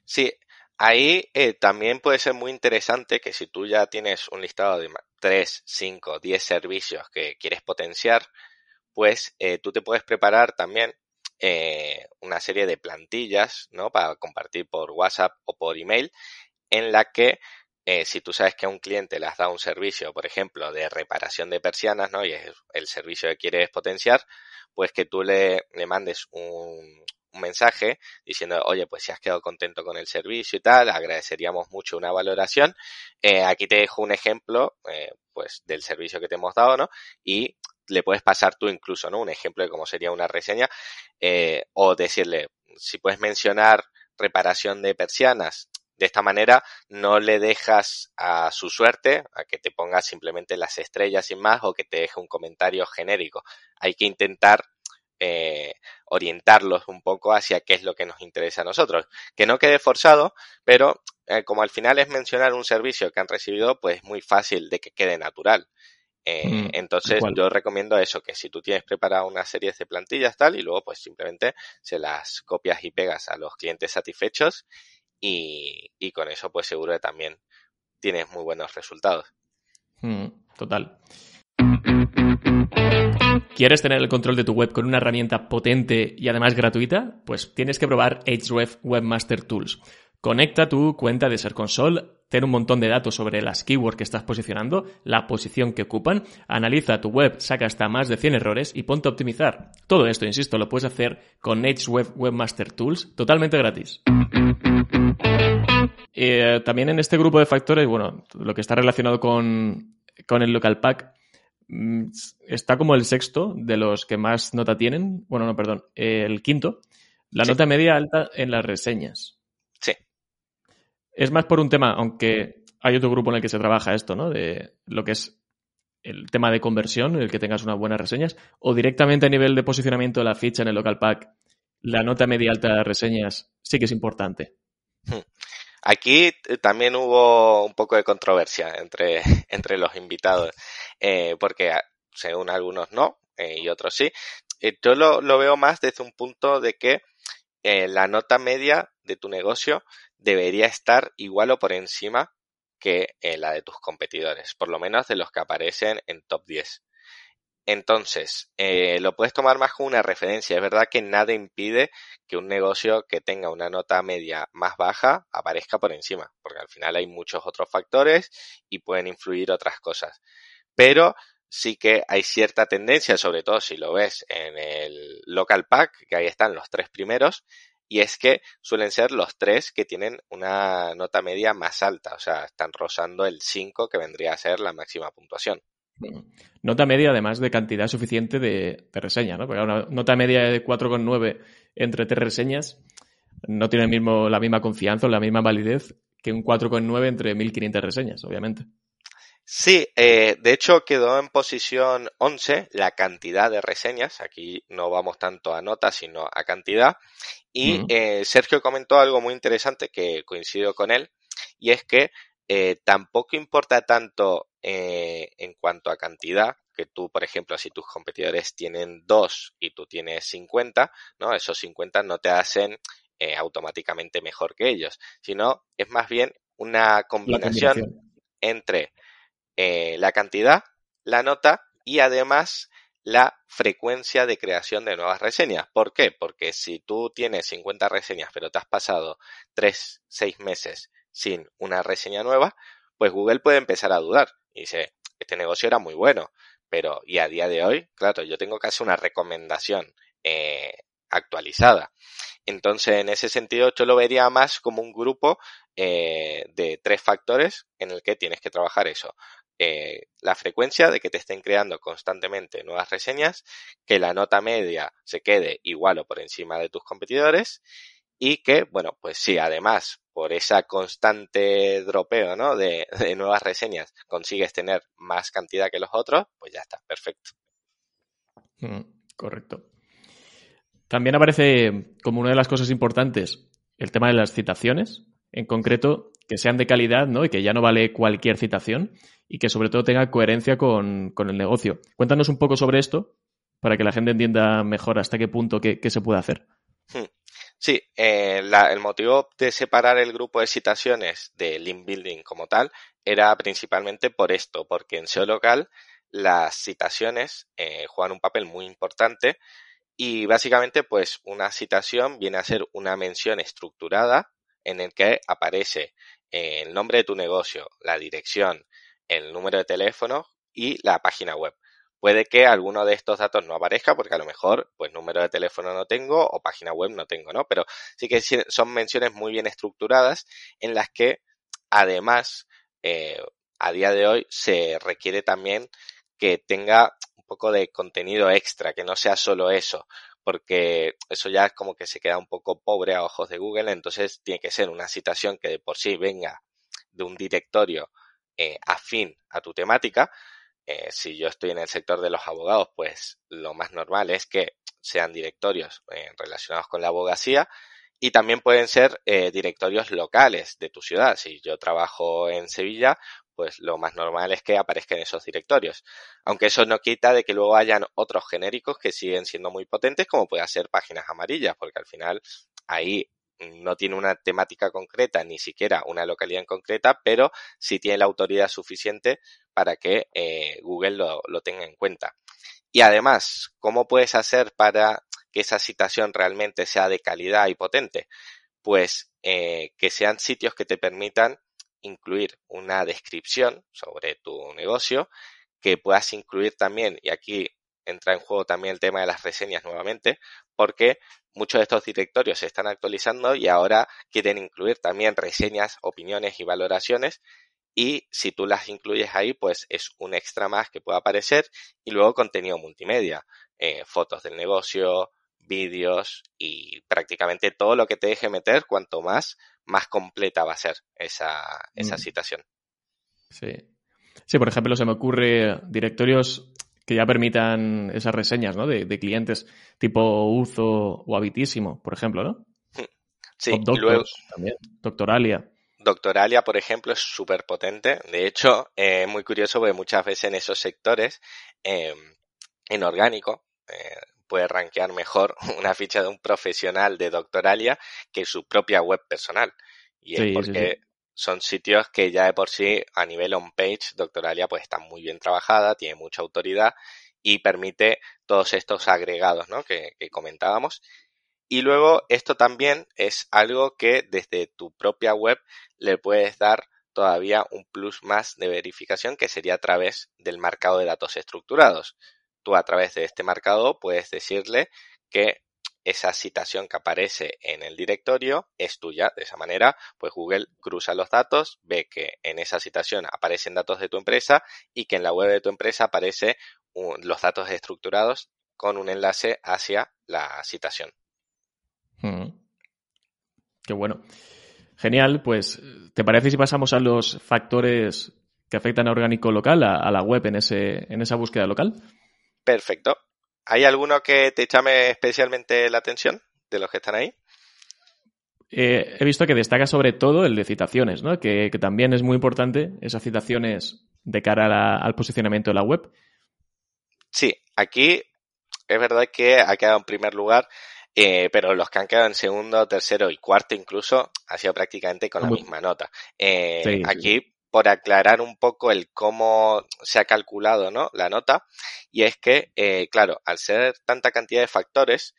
Sí, Ahí eh, también puede ser muy interesante que si tú ya tienes un listado de 3, 5, 10 servicios que quieres potenciar, pues eh, tú te puedes preparar también eh, una serie de plantillas, ¿no? Para compartir por WhatsApp o por email, en la que si tú sabes que a un cliente le has dado un servicio, por ejemplo, de reparación de persianas, ¿no? Y es el servicio que quieres potenciar, pues que tú le, mandes un, mensaje diciendo, oye, pues si has quedado contento con el servicio y tal, agradeceríamos mucho una valoración. Eh, aquí te dejo un ejemplo, eh, pues, del servicio que te hemos dado, ¿no? Y le puedes pasar tú incluso, ¿no? Un ejemplo de cómo sería una reseña, eh, o decirle, si puedes mencionar reparación de persianas, de esta manera no le dejas a su suerte a que te ponga simplemente las estrellas sin más o que te deje un comentario genérico. Hay que intentar eh, orientarlos un poco hacia qué es lo que nos interesa a nosotros. Que no quede forzado, pero eh, como al final es mencionar un servicio que han recibido, pues es muy fácil de que quede natural. Eh, mm, entonces yo recomiendo eso, que si tú tienes preparado una serie de plantillas tal y luego pues simplemente se las copias y pegas a los clientes satisfechos y, y con eso pues seguro que también tienes muy buenos resultados. Mm, total. ¿Quieres tener el control de tu web con una herramienta potente y además gratuita? Pues tienes que probar Ahrefs Webmaster Tools. Conecta tu cuenta de Ser Console, ten un montón de datos sobre las keywords que estás posicionando, la posición que ocupan, analiza tu web, saca hasta más de 100 errores y ponte a optimizar. Todo esto, insisto, lo puedes hacer con Ahrefs Webmaster Tools totalmente gratis. Eh, también en este grupo de factores, bueno, lo que está relacionado con, con el local pack, Mm, está como el sexto de los que más nota tienen. Bueno, no, perdón, el quinto. La nota media alta en las reseñas. Es más por un tema, aunque hay otro grupo en el que se trabaja esto, ¿no? De lo que es el tema de conversión, el que tengas unas buenas reseñas, o directamente a nivel de posicionamiento de la ficha en el local pack, la nota media alta de reseñas sí que es importante. Hmm. Aquí eh, también hubo un poco de controversia entre, entre los invitados, eh, porque ah, según algunos no eh, y otros sí. yo lo, lo, veo más desde un punto de que la nota media de tu negocio debería estar igual o por encima que eh, la de tus competidores, por lo menos de los que aparecen en top 10. Entonces, eh, lo puedes tomar más como una referencia. Es verdad que nada impide que un negocio que tenga una nota media más baja aparezca por encima, porque al final hay muchos otros factores y pueden influir otras cosas. Pero sí que hay cierta tendencia, sobre todo si lo ves en el local pack, que ahí están los tres primeros, y es que suelen ser los tres que tienen una nota media más alta, o sea, están rozando el 5 que vendría a ser la máxima puntuación. Nota media, además de cantidad suficiente de, reseñas, ¿no? Porque una nota media de 4,9 entre tres reseñas no tiene el mismo, la misma confianza o la misma validez que un 4,9 entre 1500 reseñas, obviamente. Sí, eh, de hecho quedó en posición 11 la cantidad de reseñas. Aquí no vamos tanto a nota, sino a cantidad. Y eh, Sergio comentó algo muy interesante que coincido con él, y es que eh, tampoco importa tanto en cuanto a cantidad, que tú, por ejemplo, si tus competidores tienen 2 y tú tienes 50, ¿no? Esos 50 no te hacen automáticamente mejor que ellos, sino es más bien una combinación, entre la cantidad, la nota y además la frecuencia de creación de nuevas reseñas. ¿Por qué? Porque si tú tienes 50 reseñas pero te has pasado 3, 6 meses sin una reseña nueva, pues Google puede empezar a dudar. Y dice, este negocio era muy bueno, pero y a día de hoy, claro, yo tengo casi una recomendación eh, actualizada. Entonces, en ese sentido, yo lo vería más como un grupo eh, de tres factores en el que tienes que trabajar eso. Eh, la frecuencia de que te estén creando constantemente nuevas reseñas, que la nota media se quede igual o por encima de tus competidores y que, bueno, pues sí, además, por esa constante dropeo, ¿no? De, nuevas reseñas, consigues tener más cantidad que los otros, pues ya está, perfecto. Mm, correcto. También aparece como una de las cosas importantes el tema de las citaciones, en concreto, que sean de calidad, ¿no? Y que ya no vale cualquier citación y que sobre todo tenga coherencia con, el negocio. Cuéntanos un poco sobre esto para que la gente entienda mejor hasta qué punto qué, se puede hacer. Hmm. Sí, eh, el motivo de separar el grupo de citaciones de link building como tal era principalmente por esto, porque en SEO local las citaciones eh, juegan un papel muy importante y básicamente pues una citación viene a ser una mención estructurada en el que aparece eh, el nombre de tu negocio, la dirección, el número de teléfono y la página web. Puede que alguno de estos datos no aparezca porque a lo mejor, pues número de teléfono no tengo o página web no tengo, ¿no? Pero sí que son menciones muy bien estructuradas en las que además eh, a día de hoy se requiere también que tenga un poco de contenido extra, que no sea solo eso, porque eso ya es como que se queda un poco pobre a ojos de Google, entonces tiene que ser una citación que de por sí venga de un directorio eh, afín a tu temática, eh, si yo estoy en el sector de los abogados, pues lo más normal es que sean directorios eh, relacionados con la abogacía y también pueden ser eh, directorios locales de tu ciudad. Si yo trabajo en Sevilla, pues lo más normal es que aparezcan esos directorios. Aunque eso no quita de que luego hayan otros genéricos que siguen siendo muy potentes, como puede ser páginas amarillas, porque al final ahí no tiene una temática concreta, ni siquiera una localidad en concreta, pero sí tiene la autoridad suficiente para que eh, Google lo, lo, tenga en cuenta. Y además, ¿cómo puedes hacer para que esa citación realmente sea de calidad y potente? Pues eh, que sean sitios que te permitan incluir una descripción sobre tu negocio, que puedas incluir también, y aquí entra en juego también el tema de las reseñas nuevamente, porque muchos de estos directorios se están actualizando y ahora quieren incluir también reseñas, opiniones y valoraciones. Y si tú las incluyes ahí, pues es un extra más que puede aparecer. Y luego contenido multimedia, eh, fotos del negocio, vídeos y prácticamente todo lo que te deje meter, cuanto más, más completa va a ser esa, esa mm. situación. Sí. Sí, por ejemplo, se me ocurre directorios que ya permitan esas reseñas, ¿no? De, clientes tipo Uzo o Habitísimo, por ejemplo, ¿no? Sí, luego, también, Doctoralia. Doctoralia, por ejemplo, es súper potente. De hecho, es eh, muy curioso porque muchas veces en esos sectores, em, en orgánico, eh, puede rankear mejor una ficha de un profesional de Doctoralia que su propia web personal. Y es porque son sitios que ya de por sí, a nivel on-page, Doctoralia pues está muy bien trabajada, tiene mucha autoridad y permite todos estos agregados ¿no? que, que comentábamos. Y luego esto también es algo que desde tu propia web le puedes dar todavía un plus más de verificación que sería a través del marcado de datos estructurados. Tú a través de este marcado puedes decirle que esa citación que aparece en el directorio es tuya. De esa manera, pues Google cruza los datos, ve que en esa citación aparecen datos de tu empresa y que en la web de tu empresa aparecen los datos estructurados con un enlace hacia la citación. Mm. Qué bueno. Genial, pues ¿te parece si pasamos a los factores que afectan a orgánico local, a, la web en, ese, en esa búsqueda local? Perfecto. ¿Hay alguno que te llame especialmente la atención de los que están ahí? Eh, he visto que destaca sobre todo el de citaciones, ¿no? Que, también es muy importante esas citaciones de cara al posicionamiento de la web. Sí, aquí es verdad que ha quedado en primer lugar eh, pero los que han quedado en segundo, tercero y cuarto incluso ha sido prácticamente con la misma nota. Eh, aquí, por aclarar un poco el cómo se ha calculado ¿no? la nota, y es que, eh, claro, al ser tanta cantidad de factores,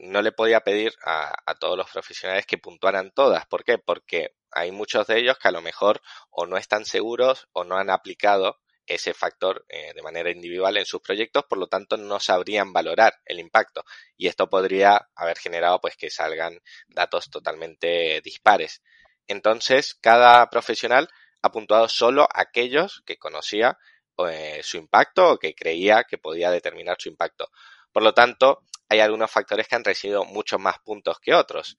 no le podía pedir a, a, todos los profesionales que puntuaran todas. ¿Por qué? Porque hay muchos de ellos que a lo mejor o no están seguros o no han aplicado ese factor eh, de manera individual en sus proyectos, por lo tanto no sabrían valorar el impacto y esto podría haber generado pues que salgan datos totalmente dispares. Entonces, cada profesional ha puntuado solo aquellos que conocía eh, su impacto o que creía que podía determinar su impacto. Por lo tanto, hay algunos factores que han recibido muchos más puntos que otros.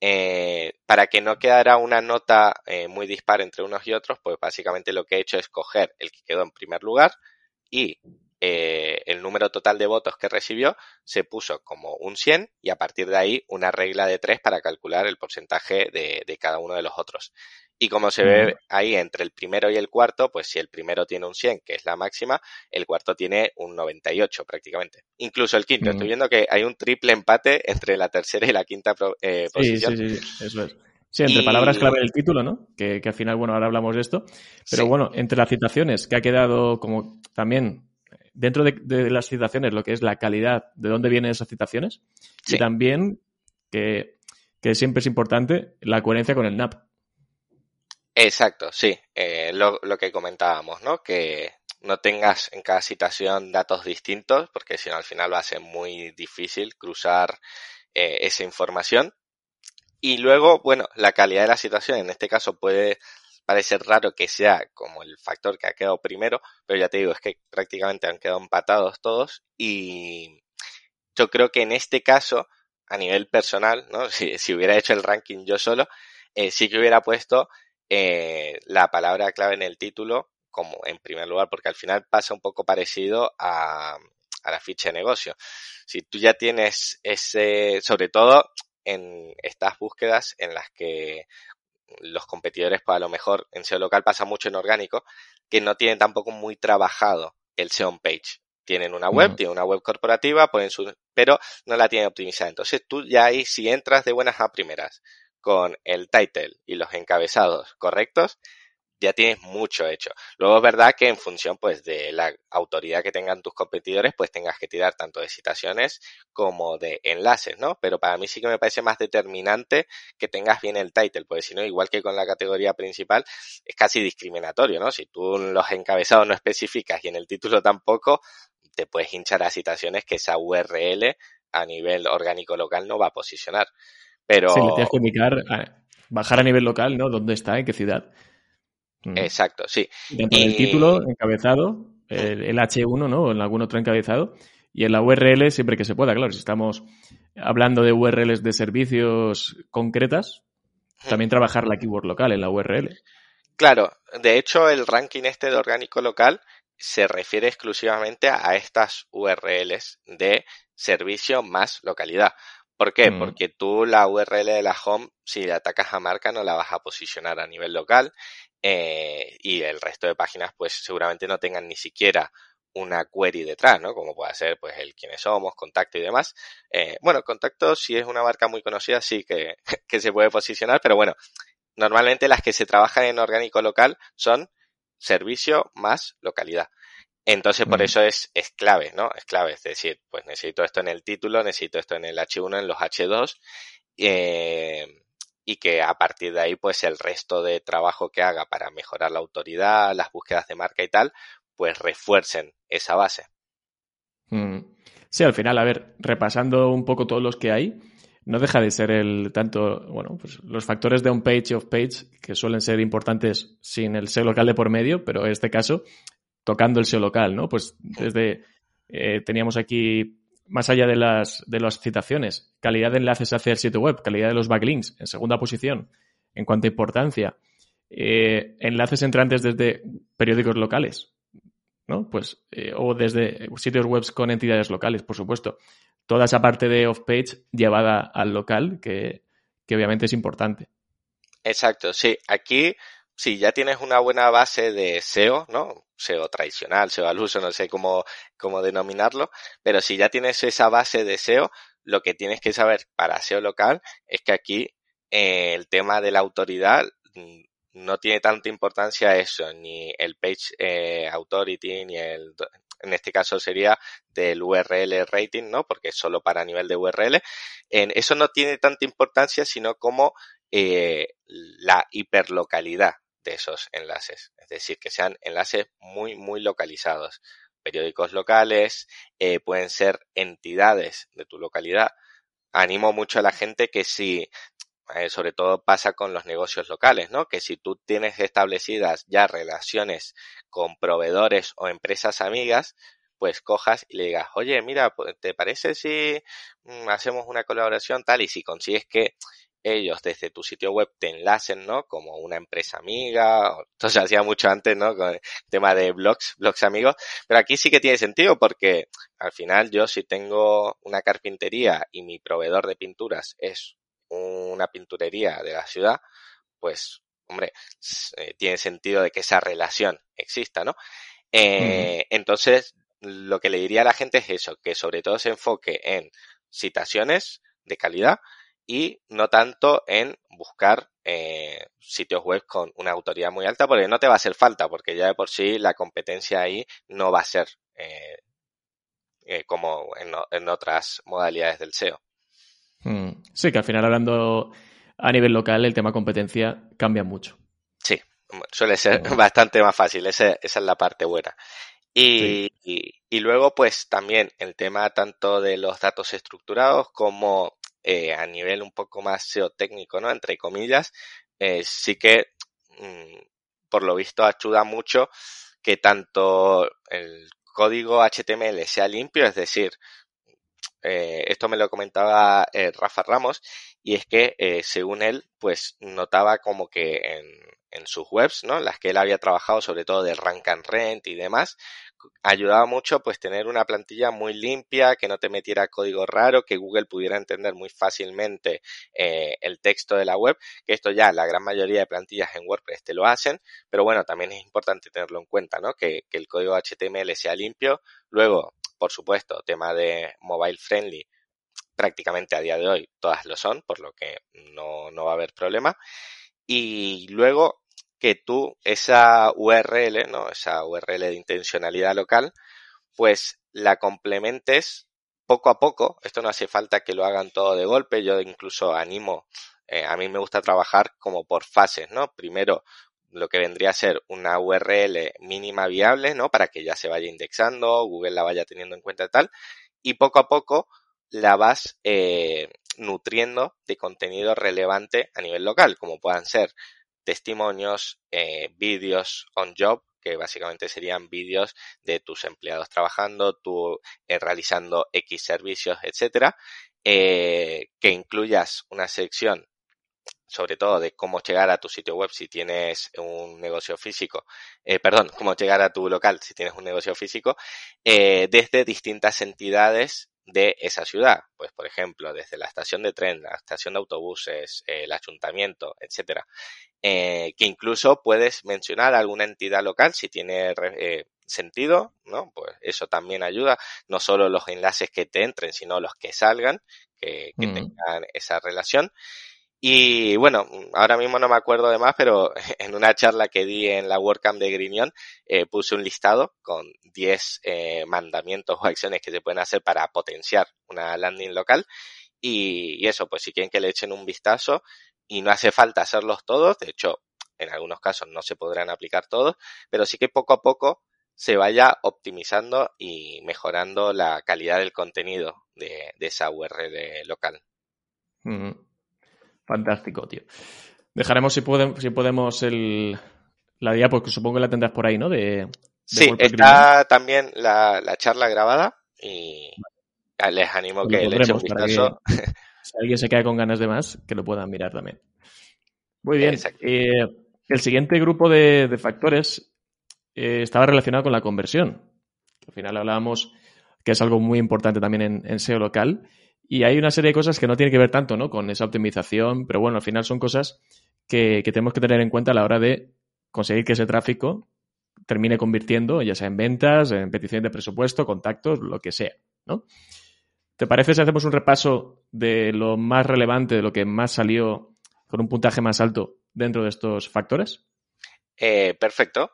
Eh, para que no quedara una nota eh, muy dispar entre unos y otros, pues básicamente lo que he hecho es coger el que quedó en primer lugar y eh, el número total de votos que recibió se puso como un 100 y a partir de ahí una regla de 3 para calcular el porcentaje de, de cada uno de los otros. Y como se ve ahí entre el primero y el cuarto, pues si el primero tiene un 100, que es la máxima, el cuarto tiene un 98 prácticamente. Incluso el quinto. Estoy viendo que hay un triple empate entre la tercera y la quinta eh, posición. Sí, sí, sí, eso es. Sí, entre palabras clave del título, ¿no? Que, al final, bueno, ahora hablamos de esto. Pero bueno, entre las citaciones, que ha quedado como también dentro de, las citaciones, lo que es la calidad, de dónde vienen esas citaciones. Y también que, que siempre es importante la coherencia con el NAP. Exacto, sí. Eh, lo, lo, que comentábamos, ¿no? Que no tengas en cada citación datos distintos, porque si no al final va a ser muy difícil cruzar eh, esa información. Y luego, bueno, la calidad de la citación, en este caso puede parecer raro que sea como el factor que ha quedado primero, pero ya te digo, es que prácticamente han quedado empatados todos y yo creo que en este caso, a nivel personal, ¿no? Si, si hubiera hecho el ranking yo solo, eh, sí que hubiera puesto eh, la palabra clave en el título como en primer lugar, porque al final pasa un poco parecido a, a la ficha de negocio. Si tú ya tienes ese, sobre todo en estas búsquedas en las que los competidores, pues a lo mejor en SEO local pasa mucho en orgánico, que no tienen tampoco muy trabajado el SEO page. Tienen una web, tienen una web corporativa, pueden su pero no la tienen optimizada. Entonces tú ya ahí, si entras de buenas a primeras con el title y los encabezados correctos, ya tienes mucho hecho. Luego es verdad que en función pues de la autoridad que tengan tus competidores, pues tengas que tirar tanto de citaciones como de enlaces, ¿no? Pero para mí sí que me parece más determinante que tengas bien el title, porque si no, igual que con la categoría principal, es casi discriminatorio, ¿no? Si tú los encabezados no especificas y en el título tampoco, te puedes hinchar a citaciones que esa URL a nivel orgánico local no va a posicionar. Pero... Sí, le tienes que indicar, bajar a nivel local, ¿no? ¿Dónde está? ¿En qué ciudad? Mm. Exacto, sí. Dentro del título, encabezado, el, H1, ¿no? O en algún otro encabezado. Y en la URL siempre que se pueda, claro. Si estamos hablando de URLs de servicios concretas, también trabajar la keyword local en la URL. Claro, de hecho el ranking este de orgánico local se refiere exclusivamente a estas URLs de servicio más localidad. ¿Por qué? Mm. Porque tú la URL de la home, si le atacas a marca, no la vas a posicionar a nivel local eh, y el resto de páginas, pues seguramente no tengan ni siquiera una query detrás, ¿no? Como puede ser, pues, el quiénes somos, contacto y demás. Eh, bueno, contacto, si es una marca muy conocida, sí que, que se puede posicionar, pero bueno, normalmente las que se trabajan en orgánico local son servicio más localidad. Entonces, por mm. eso es, es clave, ¿no? Es clave. Es decir, pues necesito esto en el título, necesito esto en el H1, en los H2, eh, y que a partir de ahí, pues el resto de trabajo que haga para mejorar la autoridad, las búsquedas de marca y tal, pues refuercen esa base. Mm. Sí, al final, a ver, repasando un poco todos los que hay, no deja de ser el tanto, bueno, pues los factores de on-page y off-page que suelen ser importantes sin el SEO local de por medio, pero en este caso tocando el SEO local, ¿no? Pues desde eh, teníamos aquí más allá de las, de las citaciones, calidad de enlaces hacia el sitio web, calidad de los backlinks en segunda posición en cuanto a importancia, eh, enlaces entrantes desde periódicos locales, ¿no? Pues, eh, o desde sitios web con entidades locales, por supuesto toda esa parte de off-page llevada al local, que, obviamente es importante. Exacto, sí. Aquí, si ya tienes una buena base de SEO, ¿no? SEO tradicional, SEO al uso, no sé cómo, cómo denominarlo, pero si ya tienes esa base de SEO, lo que tienes que saber para SEO local es que aquí eh, el tema de la autoridad mm, no tiene tanta importancia eso, ni el page eh, authority, ni el en este caso sería del URL rating, ¿no? Porque es solo para nivel de URL. En, eso no tiene tanta importancia, sino como eh, la hiperlocalidad de esos enlaces. Es decir, que sean enlaces muy, muy localizados. Periódicos locales, eh, pueden ser entidades de tu localidad. Animo mucho a la gente que si eh, sobre todo pasa con los negocios locales, ¿no? Que si tú tienes establecidas ya relaciones con proveedores o empresas amigas, pues cojas y le digas, oye, mira, pues, ¿te parece si mm, hacemos una colaboración tal? Y si consigues que ellos desde tu sitio web te enlacen, ¿no? Como una empresa amiga, esto se hacía mucho antes, ¿no? Con el tema de blogs, blogs amigos, pero aquí sí que tiene sentido porque al final yo si tengo una carpintería y mi proveedor de pinturas es una pinturería de la ciudad, pues, hombre, eh, tiene sentido de que esa relación exista, ¿no? Eh, entonces, lo que le diría a la gente es eso, que sobre todo se enfoque en citaciones de calidad y no tanto en buscar eh, sitios web con una autoridad muy alta, porque no te va a hacer falta, porque ya de por sí la competencia ahí no va a ser como en otras modalidades del SEO. Mm. Sí, que al final hablando a nivel local el tema competencia cambia mucho. Sí, suele ser bastante más fácil, esa, es la parte buena. Y, y, luego, pues también el tema tanto de los datos estructurados como eh, a nivel un poco más SEO técnico, ¿no? Entre comillas, eh, sí que mm, por lo visto ayuda mucho que tanto el código HTML sea limpio, es decir, eh, esto me lo comentaba Rafa Ramos, y es que según él, pues notaba como que en, en, sus webs, ¿no? Las que él había trabajado, sobre todo de Rank and Rent y demás, ayudaba mucho pues tener una plantilla muy limpia, que no te metiera código raro, que Google pudiera entender muy fácilmente el texto de la web, que esto ya la gran mayoría de plantillas en WordPress te lo hacen, pero bueno, también es importante tenerlo en cuenta, ¿no? Que, que el código HTML sea limpio. Luego, por supuesto, tema de mobile friendly, prácticamente a día de hoy todas lo son, por lo que no, no va a haber problema. Y luego que tú esa URL, ¿no? Esa URL de intencionalidad local, pues la complementes poco a poco. Esto no hace falta que lo hagan todo de golpe. Yo incluso animo, eh, a mí me gusta trabajar como por fases, ¿no? Primero lo que vendría a ser una URL mínima viable, ¿no? Para que ya se vaya indexando, Google la vaya teniendo en cuenta y tal. Y poco a poco la vas eh, nutriendo de contenido relevante a nivel local, como puedan ser testimonios, eh, vídeos on job, que básicamente serían vídeos de tus empleados trabajando, tú eh, realizando X servicios, etcétera, que incluyas una sección sobre todo de cómo llegar a tu sitio web si tienes un negocio físico, eh, perdón, cómo llegar a tu local si tienes un negocio físico, eh, desde distintas entidades de esa ciudad. Pues, por ejemplo, desde la estación de tren, la estación de autobuses, el ayuntamiento, etcétera. Eh, que incluso puedes mencionar alguna entidad local si tiene sentido, ¿no? Pues eso también ayuda, no solo los enlaces que te entren, sino los que salgan, que, que mm. tengan esa relación. Y bueno, ahora mismo no me acuerdo de más, pero en una charla que di en la WordCamp de Grignon eh, puse un listado con 10 eh, mandamientos o acciones que se pueden hacer para potenciar una landing local. Y, y, eso, pues si quieren que le echen un vistazo y no hace falta hacerlos todos, de hecho, en algunos casos no se podrán aplicar todos, pero sí que poco a poco se vaya optimizando y mejorando la calidad del contenido de, esa URL local. Fantástico, tío. Dejaremos si, podemos, si podemos el, la diapositiva, porque supongo que la tendrás por ahí, ¿no? De, sí, está también la, charla grabada y les animo que le echen un vistazo. si alguien se queda con ganas de más, que lo puedan mirar también. Muy bien. Eh, el siguiente grupo de, factores eh, estaba relacionado con la conversión. Al final hablábamos que es algo muy importante también en, en SEO local. Y hay una serie de cosas que no tienen que ver tanto ¿no? con esa optimización, pero bueno, al final son cosas que, tenemos que tener en cuenta a la hora de conseguir que ese tráfico termine convirtiendo, ya sea en ventas, en peticiones de presupuesto, contactos, lo que sea, ¿no? ¿Te parece si hacemos un repaso de lo más relevante, de lo que más salió con un puntaje más alto dentro de estos factores? Eh, perfecto.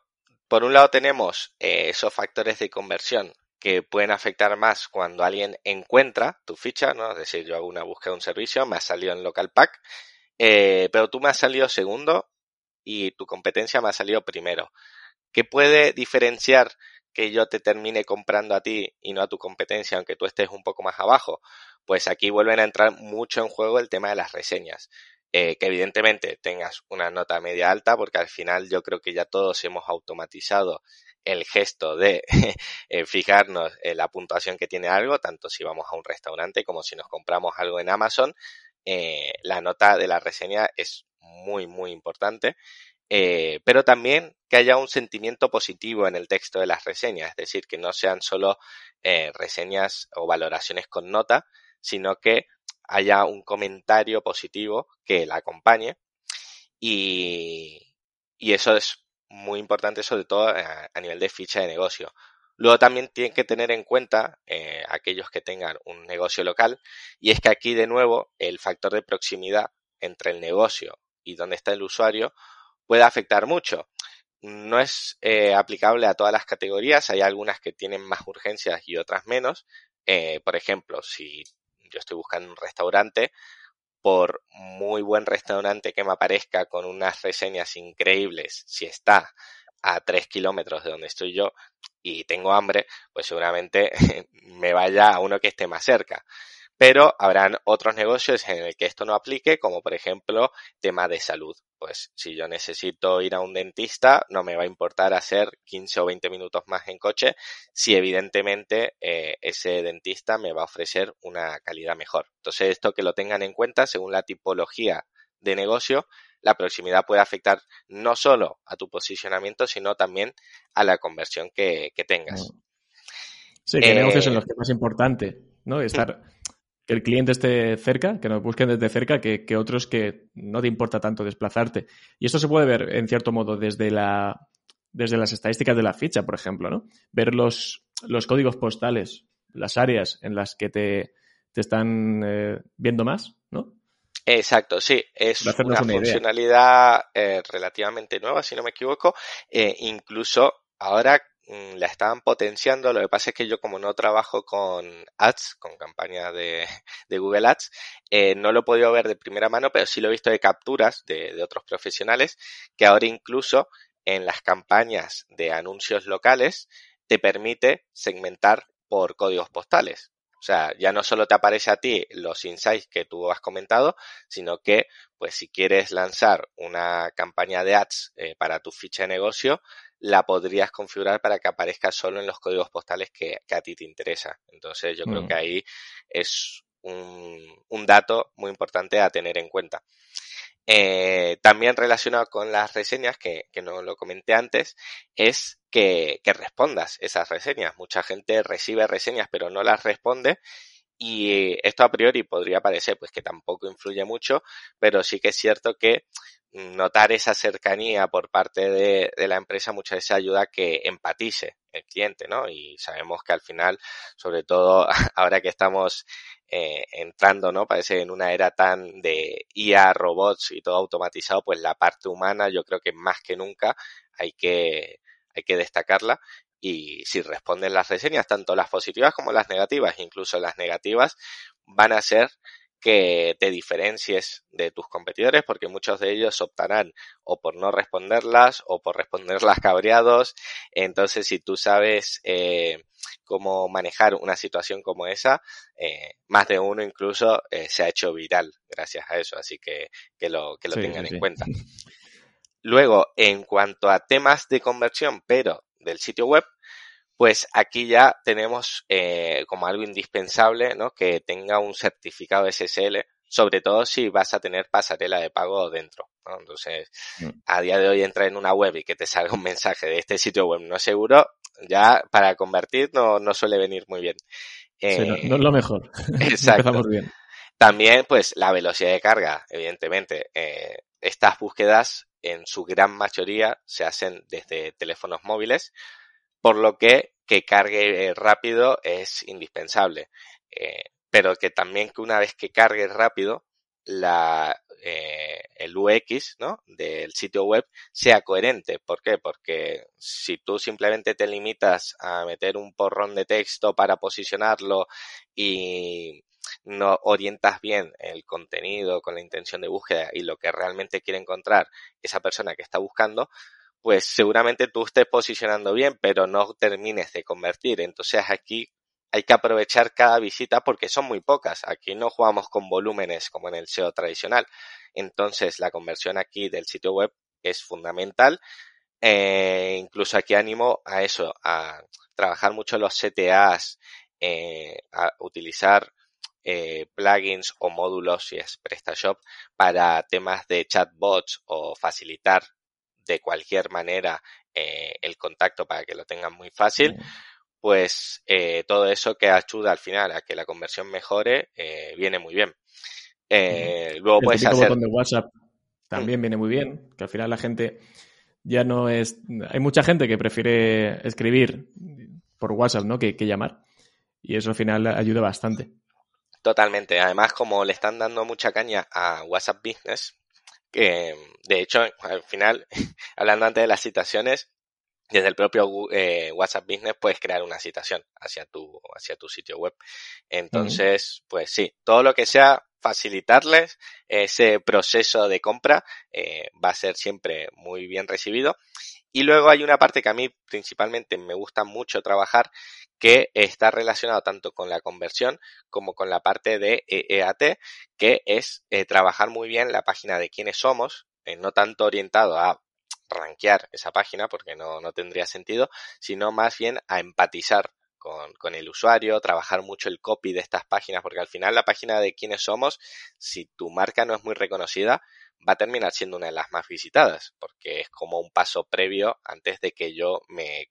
Por un lado tenemos eh, esos factores de conversión que pueden afectar más cuando alguien encuentra tu ficha, ¿no? Es decir, yo hago una búsqueda de un servicio, me ha salido en local pack, eh, pero tú me has salido segundo y tu competencia me ha salido primero. ¿Qué puede diferenciar que yo te termine comprando a ti y no a tu competencia, aunque tú estés un poco más abajo? Pues aquí vuelven a entrar mucho en juego el tema de las reseñas. Eh, que evidentemente tengas una nota media alta, porque al final yo creo que ya todos hemos automatizado el gesto de eh, fijarnos en la puntuación que tiene algo, tanto si vamos a un restaurante como si nos compramos algo en Amazon, eh, la nota de la reseña es muy, muy importante. Eh, pero también que haya un sentimiento positivo en el texto de las reseñas, es decir, que no sean solo reseñas o valoraciones con nota, sino que haya un comentario positivo que la acompañe. Y, y eso es muy importante, sobre todo a, nivel de ficha de negocio. Luego también tienen que tener en cuenta eh, aquellos que tengan un negocio local y es que aquí de nuevo el factor de proximidad entre el negocio y donde está el usuario puede afectar mucho. No es eh, aplicable a todas las categorías, hay algunas que tienen más urgencias y otras menos. Eh, por ejemplo, si yo estoy buscando un restaurante, por muy buen restaurante que me aparezca con unas reseñas increíbles, si está a tres kilómetros de donde estoy yo y tengo hambre, pues seguramente me vaya a uno que esté más cerca pero habrán otros negocios en el que esto no aplique, como por ejemplo tema de salud. Pues si yo necesito ir a un dentista, no me va a importar hacer 15 o 20 minutos más en coche si evidentemente eh, ese dentista me va a ofrecer una calidad mejor. Entonces esto que lo tengan en cuenta según la tipología de negocio, la proximidad puede afectar no solo a tu posicionamiento, sino también a la conversión que, tengas. Sí, que negocios en los que es más importante, ¿no? Estar que el cliente esté cerca, que nos busquen desde cerca, que, otros que no te importa tanto desplazarte. Y esto se puede ver, en cierto modo, desde, la, desde las estadísticas de la ficha, por ejemplo, ¿no? Ver los, los códigos postales, las áreas en las que te, te están eh, viendo más, ¿no? Exacto, sí, es una, funcionalidad eh, relativamente nueva, si no me equivoco. Eh, incluso ahora la estaban potenciando. Lo que pasa es que yo como no trabajo con ads, con campañas de, Google Ads, eh, no lo he podido ver de primera mano, pero sí lo he visto de capturas de, de otros profesionales que ahora incluso en las campañas de anuncios locales te permite segmentar por códigos postales. O sea, ya no solo te aparece a ti los insights que tú has comentado, sino que, pues si quieres lanzar una campaña de ads eh, para tu ficha de negocio, la podrías configurar para que aparezca solo en los códigos postales que, a ti te interesa. Entonces, yo creo mm. que ahí es un, un dato muy importante a tener en cuenta. Eh, también relacionado con las reseñas, que, no lo comenté antes, es que, respondas esas reseñas. Mucha gente recibe reseñas pero no las responde y esto a priori podría parecer pues que tampoco influye mucho, pero sí que es cierto que notar esa cercanía por parte de, la empresa muchas veces ayuda a que empatice el cliente, ¿no? Y sabemos que al final, sobre todo ahora que estamos eh, entrando, ¿no? Parece en una era tan de IA, robots y todo automatizado, pues la parte humana yo creo que más que nunca hay que, hay que destacarla y si responden las reseñas, tanto las positivas como las negativas, incluso las negativas, van a ser que te diferencies de tus competidores porque muchos de ellos optarán o por no responderlas o por responderlas cabreados. Entonces, si tú sabes eh, cómo manejar una situación como esa, eh, más de uno incluso eh, se ha hecho viral gracias a eso. Así que que lo, que lo tengan en cuenta. Luego, en cuanto a temas de conversión, pero del sitio web, pues aquí ya tenemos eh, como algo indispensable, ¿no? Que tenga un certificado SSL, sobre todo si vas a tener pasarela de pago dentro, ¿no? Entonces, mm. a día de hoy entrar en una web y que te salga un mensaje de este sitio web no seguro, ya para convertir no, no suele venir muy bien. sí, no, es lo mejor. Exacto. Empezamos bien. También, pues, la velocidad de carga, evidentemente. Eh, estas búsquedas, en su gran mayoría, se hacen desde teléfonos móviles, por lo que que cargue eh, rápido es indispensable. Eh, pero que también que una vez que cargue rápido, la, eh, el UX ¿no? del sitio web sea coherente. ¿Por qué? Porque si tú simplemente te limitas a meter un porrón de texto para posicionarlo y no orientas bien el contenido con la intención de búsqueda y lo que realmente quiere encontrar esa persona que está buscando, pues seguramente tú estés posicionando bien, pero no termines de convertir. Entonces aquí hay que aprovechar cada visita porque son muy pocas. Aquí no jugamos con volúmenes como en el SEO tradicional. Entonces la conversión aquí del sitio web es fundamental. Eh, incluso aquí animo a eso, a trabajar mucho los CTAs, eh, a utilizar eh, plugins o módulos, si es PrestaShop, para temas de chatbots o facilitar de cualquier manera eh, el contacto para que lo tengan muy fácil, pues eh, todo eso que ayuda al final a que la conversión mejore eh, viene muy bien. luego el puedes hacer... botón de WhatsApp también viene muy bien, que al final la gente ya no es... Hay mucha gente que prefiere escribir por WhatsApp, ¿no? Que, que llamar. Y eso al final ayuda bastante. Totalmente. Además, como le están dando mucha caña a WhatsApp Business, que de hecho, al final, hablando antes de las citaciones, desde el propio eh, WhatsApp Business puedes crear una citación hacia tu, hacia tu sitio web. Entonces, pues sí, todo lo que sea facilitarles ese proceso de compra eh, va a ser siempre muy bien recibido. Y luego hay una parte que a mí principalmente me gusta mucho trabajar, que está relacionado tanto con la conversión como con la parte de EAT, que es eh, trabajar muy bien la página de quiénes somos, eh, no tanto orientado a rankear esa página, porque no, no tendría sentido, sino más bien a empatizar con, con, el usuario, trabajar mucho el copy de estas páginas, porque al final la página de quiénes somos, si tu marca no es muy reconocida, va a terminar siendo una de las más visitadas, porque es como un paso previo antes de que yo me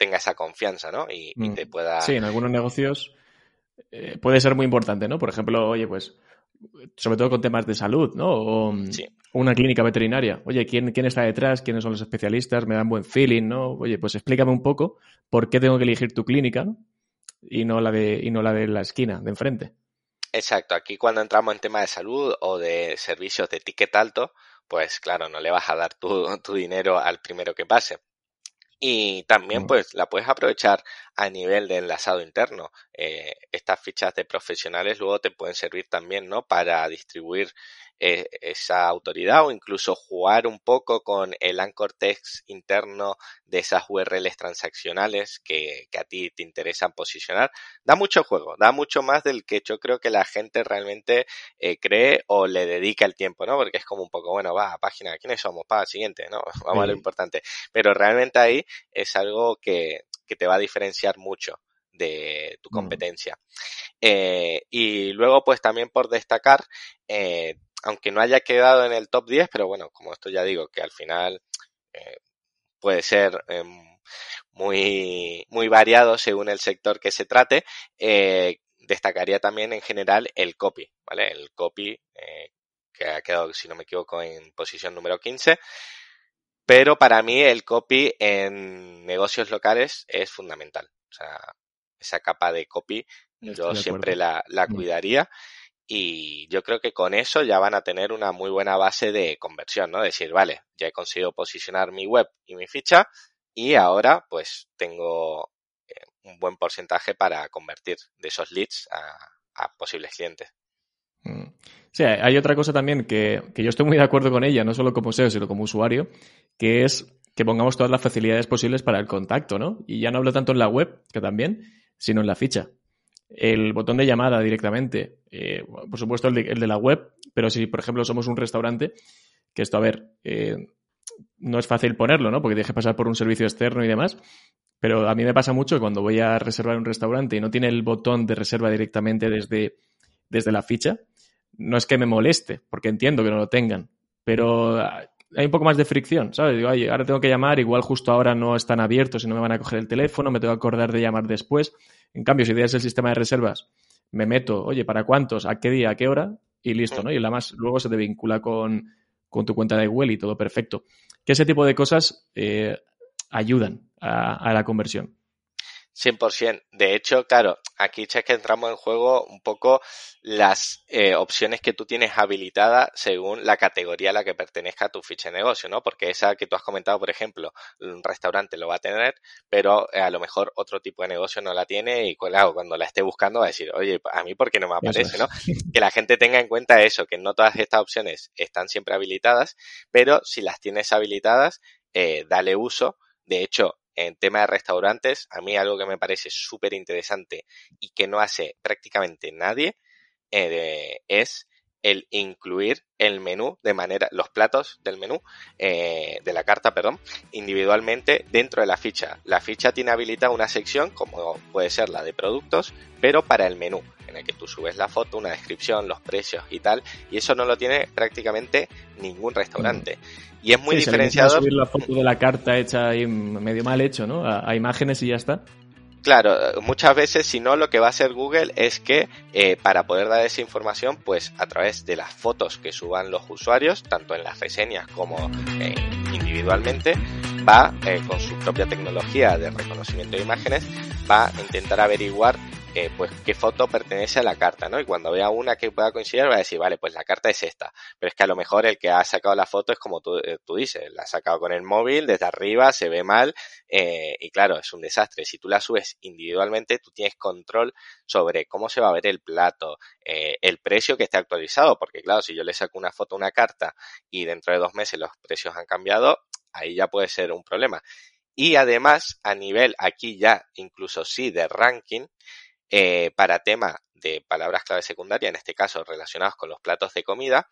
tenga esa confianza, ¿no? Y, mm. te pueda... Sí, en algunos negocios eh, puede ser muy importante, ¿no? Por ejemplo, oye, pues, sobre todo con temas de salud, ¿no? O mm, una clínica veterinaria. Oye, ¿quién, ¿quién está detrás? ¿Quiénes son los especialistas? Me dan buen feeling, ¿no? Oye, pues explícame un poco por qué tengo que elegir tu clínica, ¿no? Y no la de, y no la de la esquina, de enfrente. Exacto, aquí cuando entramos en tema de salud o de servicios de ticket alto, pues claro, no le vas a dar tu, tu dinero al primero que pase. Y también mm. pues la puedes aprovechar a nivel de enlazado interno. Eh, estas fichas de profesionales luego te pueden servir también, ¿no? Para distribuir eh, esa autoridad o incluso jugar un poco con el anchor text interno de esas URLs transaccionales que, que, a ti te interesan posicionar. Da mucho juego, da mucho más del que yo creo que la gente realmente eh, cree o le dedica el tiempo, ¿no? Porque es como un poco, bueno, va, página, ¿quiénes somos? Pa, siguiente, ¿no? Vamos a lo importante. Pero realmente ahí es algo que, que te va a diferenciar mucho de tu mm. competencia. Eh, y luego, pues también por destacar, eh, aunque no haya quedado en el top 10, pero bueno, como esto ya digo, que al final eh, puede ser em, muy, muy variado según el sector que se trate, destacaría también en general el copy, ¿vale? El copy, que ha quedado, si no me equivoco, en posición número 15. Pero para mí el copy en negocios locales es fundamental. O sea, esa capa de copy yo siempre la, la mm. cuidaría y yo creo que con eso ya van a tener una muy buena base de conversión, ¿no? Decir, vale, ya he conseguido posicionar mi web y mi ficha y ahora pues tengo eh, un buen porcentaje para convertir de esos leads a, posibles clientes. Mm. Sí, hay otra cosa también que, que, yo estoy muy de acuerdo con ella, no solo como SEO, sino como usuario, que es que pongamos todas las facilidades posibles para el contacto, ¿no? Y ya no hablo tanto en la web, que también, sino en la ficha el botón de llamada directamente, eh, por supuesto el de, la web, pero si por ejemplo somos un restaurante, que esto a ver, eh, no es fácil ponerlo, ¿no? Porque deje pasar por un servicio externo y demás, pero a mí me pasa mucho que cuando voy a reservar un restaurante y no tiene el botón de reserva directamente desde, desde la ficha, no es que me moleste, porque entiendo que no lo tengan, pero hay un poco más de fricción, ¿sabes? Digo, oye, ahora tengo que llamar, igual justo ahora no están abiertos y no me van a coger el teléfono, me tengo que acordar de llamar después. En cambio, si tienes el sistema de reservas, me meto, oye, ¿para cuántos? ¿A qué día? ¿A qué hora? Y listo, ¿no? Y además luego se te vincula con, tu cuenta de Google y todo perfecto. Que ese tipo de cosas eh, ayudan a la conversión. 100%. De hecho, claro, aquí es que entramos en juego un poco las eh, opciones que tú tienes habilitadas según la categoría a la que pertenezca tu ficha de negocio, ¿no? Porque esa que tú has comentado, por ejemplo, un restaurante lo va a tener, pero eh, a lo mejor otro tipo de negocio no la tiene y claro, cuando la esté buscando va a decir, oye, a mí por qué no me aparece, ¿no? Que la gente tenga en cuenta eso, que no todas estas opciones están siempre habilitadas, pero si las tienes habilitadas, eh, dale uso. De hecho, en tema de restaurantes, a mí algo que me parece súper interesante y que no hace prácticamente nadie eh, es el incluir el menú de manera, los platos del menú, eh, de la carta, perdón, individualmente dentro de la ficha. La ficha tiene habilitada una sección, como puede ser la de productos, pero para el menú, en el que tú subes la foto, una descripción, los precios y tal, y eso no lo tiene prácticamente ningún restaurante. Y es muy sí, diferenciado. subir la foto de la carta hecha ahí medio mal hecho, ¿no? a imágenes y ya está. Claro, muchas veces si no lo que va a hacer Google es que eh, para poder dar esa información, pues a través de las fotos que suban los usuarios, tanto en las reseñas como eh, individualmente, va eh, con su propia tecnología de reconocimiento de imágenes, va a intentar averiguar eh, pues qué foto pertenece a la carta, ¿no? Y cuando vea una que pueda coincidir, va a decir, vale, pues la carta es esta. Pero es que a lo mejor el que ha sacado la foto es como tú, eh, dices, la ha sacado con el móvil, desde arriba, se ve mal, eh, y claro, es un desastre. Si tú la subes individualmente, tú tienes control sobre cómo se va a ver el plato, el precio que esté actualizado, porque claro, si yo le saco una foto a una carta y dentro de dos meses los precios han cambiado, ahí ya puede ser un problema. Y además, a nivel aquí ya incluso sí de ranking, eh, para tema de palabras clave secundarias, en este caso relacionados con los platos de comida.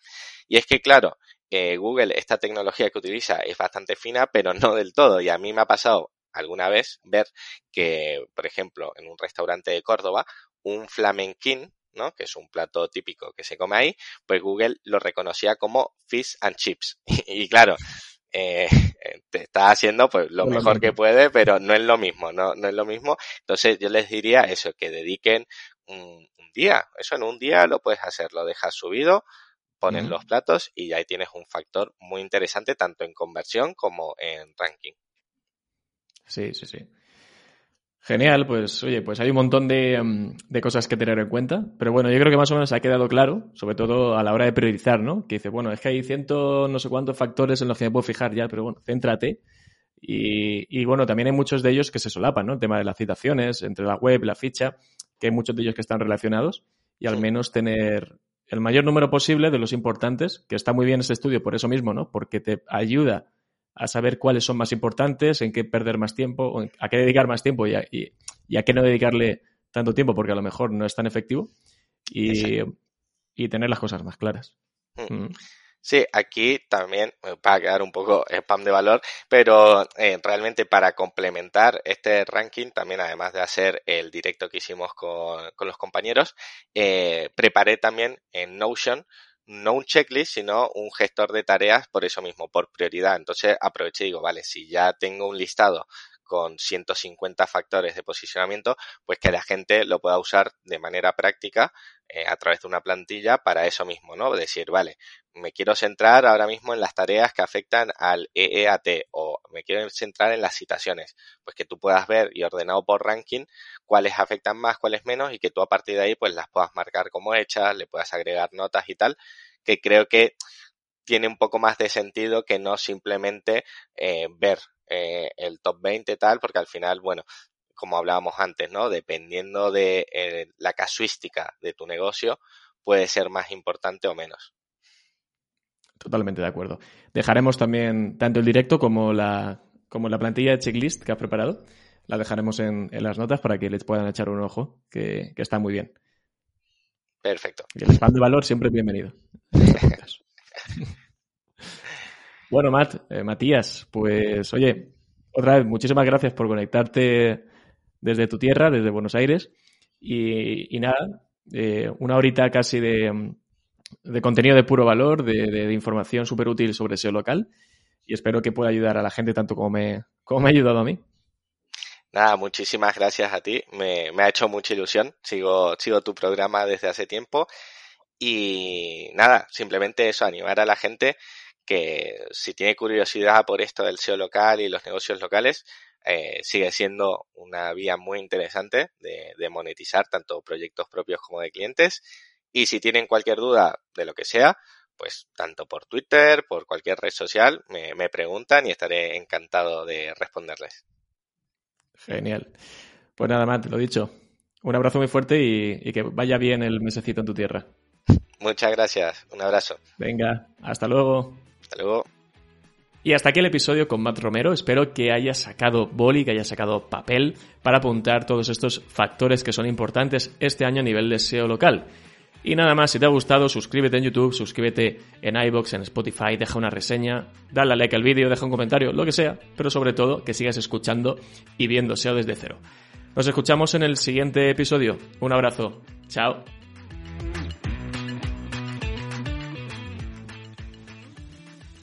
Y es que, claro, eh, Google, esta tecnología que utiliza es bastante fina, pero no del todo. Y a mí me ha pasado alguna vez ver que, por ejemplo, en un restaurante de Córdoba, un flamenquín, ¿no? que es un plato típico que se come ahí, pues Google lo reconocía como fish and chips. y claro, eh, te está haciendo pues lo mejor que puede, pero no es lo mismo, no, no es lo mismo. Entonces yo les diría eso, que dediquen un, día, eso en un día lo puedes hacer, lo dejas subido, pones los platos y ahí tienes un factor muy interesante tanto en conversión como en ranking. Sí, sí, sí. Genial, pues oye, pues hay un montón mm, de, cosas que tener en cuenta, pero bueno, yo creo que más o menos ha quedado claro, sobre todo a la hora de priorizar, ¿no? Que dice, bueno, es que hay ciento no sé cuántos factores en los que me puedo fijar ya, pero bueno, céntrate. Y, bueno, también hay muchos de ellos que se solapan, ¿no? El tema de las citaciones, entre la web, la ficha, que hay muchos de ellos que están relacionados y al menos tener el mayor número posible de los importantes, que está muy bien ese estudio por eso mismo, ¿no? Porque te ayuda a saber cuáles son más importantes, en qué perder más tiempo, a qué dedicar más tiempo y a, qué no dedicarle tanto tiempo porque a lo mejor no es tan efectivo y, tener las cosas más claras. Mm. Mm. Sí, aquí también va a quedar un poco spam de valor, pero eh, realmente para complementar este ranking, también además de hacer el directo que hicimos con, los compañeros, eh, preparé también en Notion no un checklist, sino un gestor de tareas por eso mismo, por prioridad. Entonces aproveché y digo, vale, si ya tengo un listado con 150 factores de posicionamiento, pues que la gente lo pueda usar de manera práctica eh, a través de una plantilla para eso mismo, ¿no? Decir, vale, me quiero centrar ahora mismo en las tareas que afectan al EEAT o me quiero centrar en las citaciones, pues que tú puedas ver y ordenado por ranking cuáles afectan más, cuáles menos y que tú a partir de ahí pues las puedas marcar como hechas, le puedas agregar notas y tal, que creo que tiene un poco más de sentido que no simplemente eh, ver eh, el top 20 tal, porque al final, bueno, como hablábamos antes, ¿no? Dependiendo de eh, la casuística de tu negocio, puede ser más importante o menos. Totalmente de acuerdo. Dejaremos también tanto el directo como la, como la plantilla de checklist que has preparado. La dejaremos en, las notas para que les puedan echar un ojo, que, está muy bien. Perfecto. Y el spam de valor siempre es bienvenido. Bueno, Matt, eh, Matías, pues oye, otra vez, muchísimas gracias por conectarte desde tu tierra, desde Buenos Aires. Y, nada, eh, una horita casi de, contenido de puro valor, de, información súper útil sobre SEO local. Y espero que pueda ayudar a la gente tanto como me, como me ha ayudado a mí. Nada, muchísimas gracias a ti. Me, me ha hecho mucha ilusión. Sigo, sigo tu programa desde hace tiempo y nada, simplemente eso, animar a la gente que si tiene curiosidad por esto del SEO local y los negocios locales, eh, sigue siendo una vía muy interesante de, monetizar tanto proyectos propios como de clientes. Y si tienen cualquier duda de lo que sea, pues tanto por Twitter, por cualquier red social, me, preguntan y estaré encantado de responderles. Genial. Pues nada más, te lo dicho. Un abrazo muy fuerte y que vaya bien el mesecito en tu tierra. Muchas gracias. Un abrazo. Venga, hasta luego. Hasta luego. Y hasta aquí el episodio con Matt Romero. Espero que hayas sacado boli, que hayas sacado papel para apuntar todos estos factores que son importantes este año a nivel de SEO local. Y nada más, si te ha gustado, suscríbete en YouTube, suscríbete en iBox, en Spotify, deja una reseña, dale a like al vídeo, deja un comentario, lo que sea, pero sobre todo que sigas escuchando y viendo SEO desde cero. Nos escuchamos en el siguiente episodio. Un abrazo. Chao.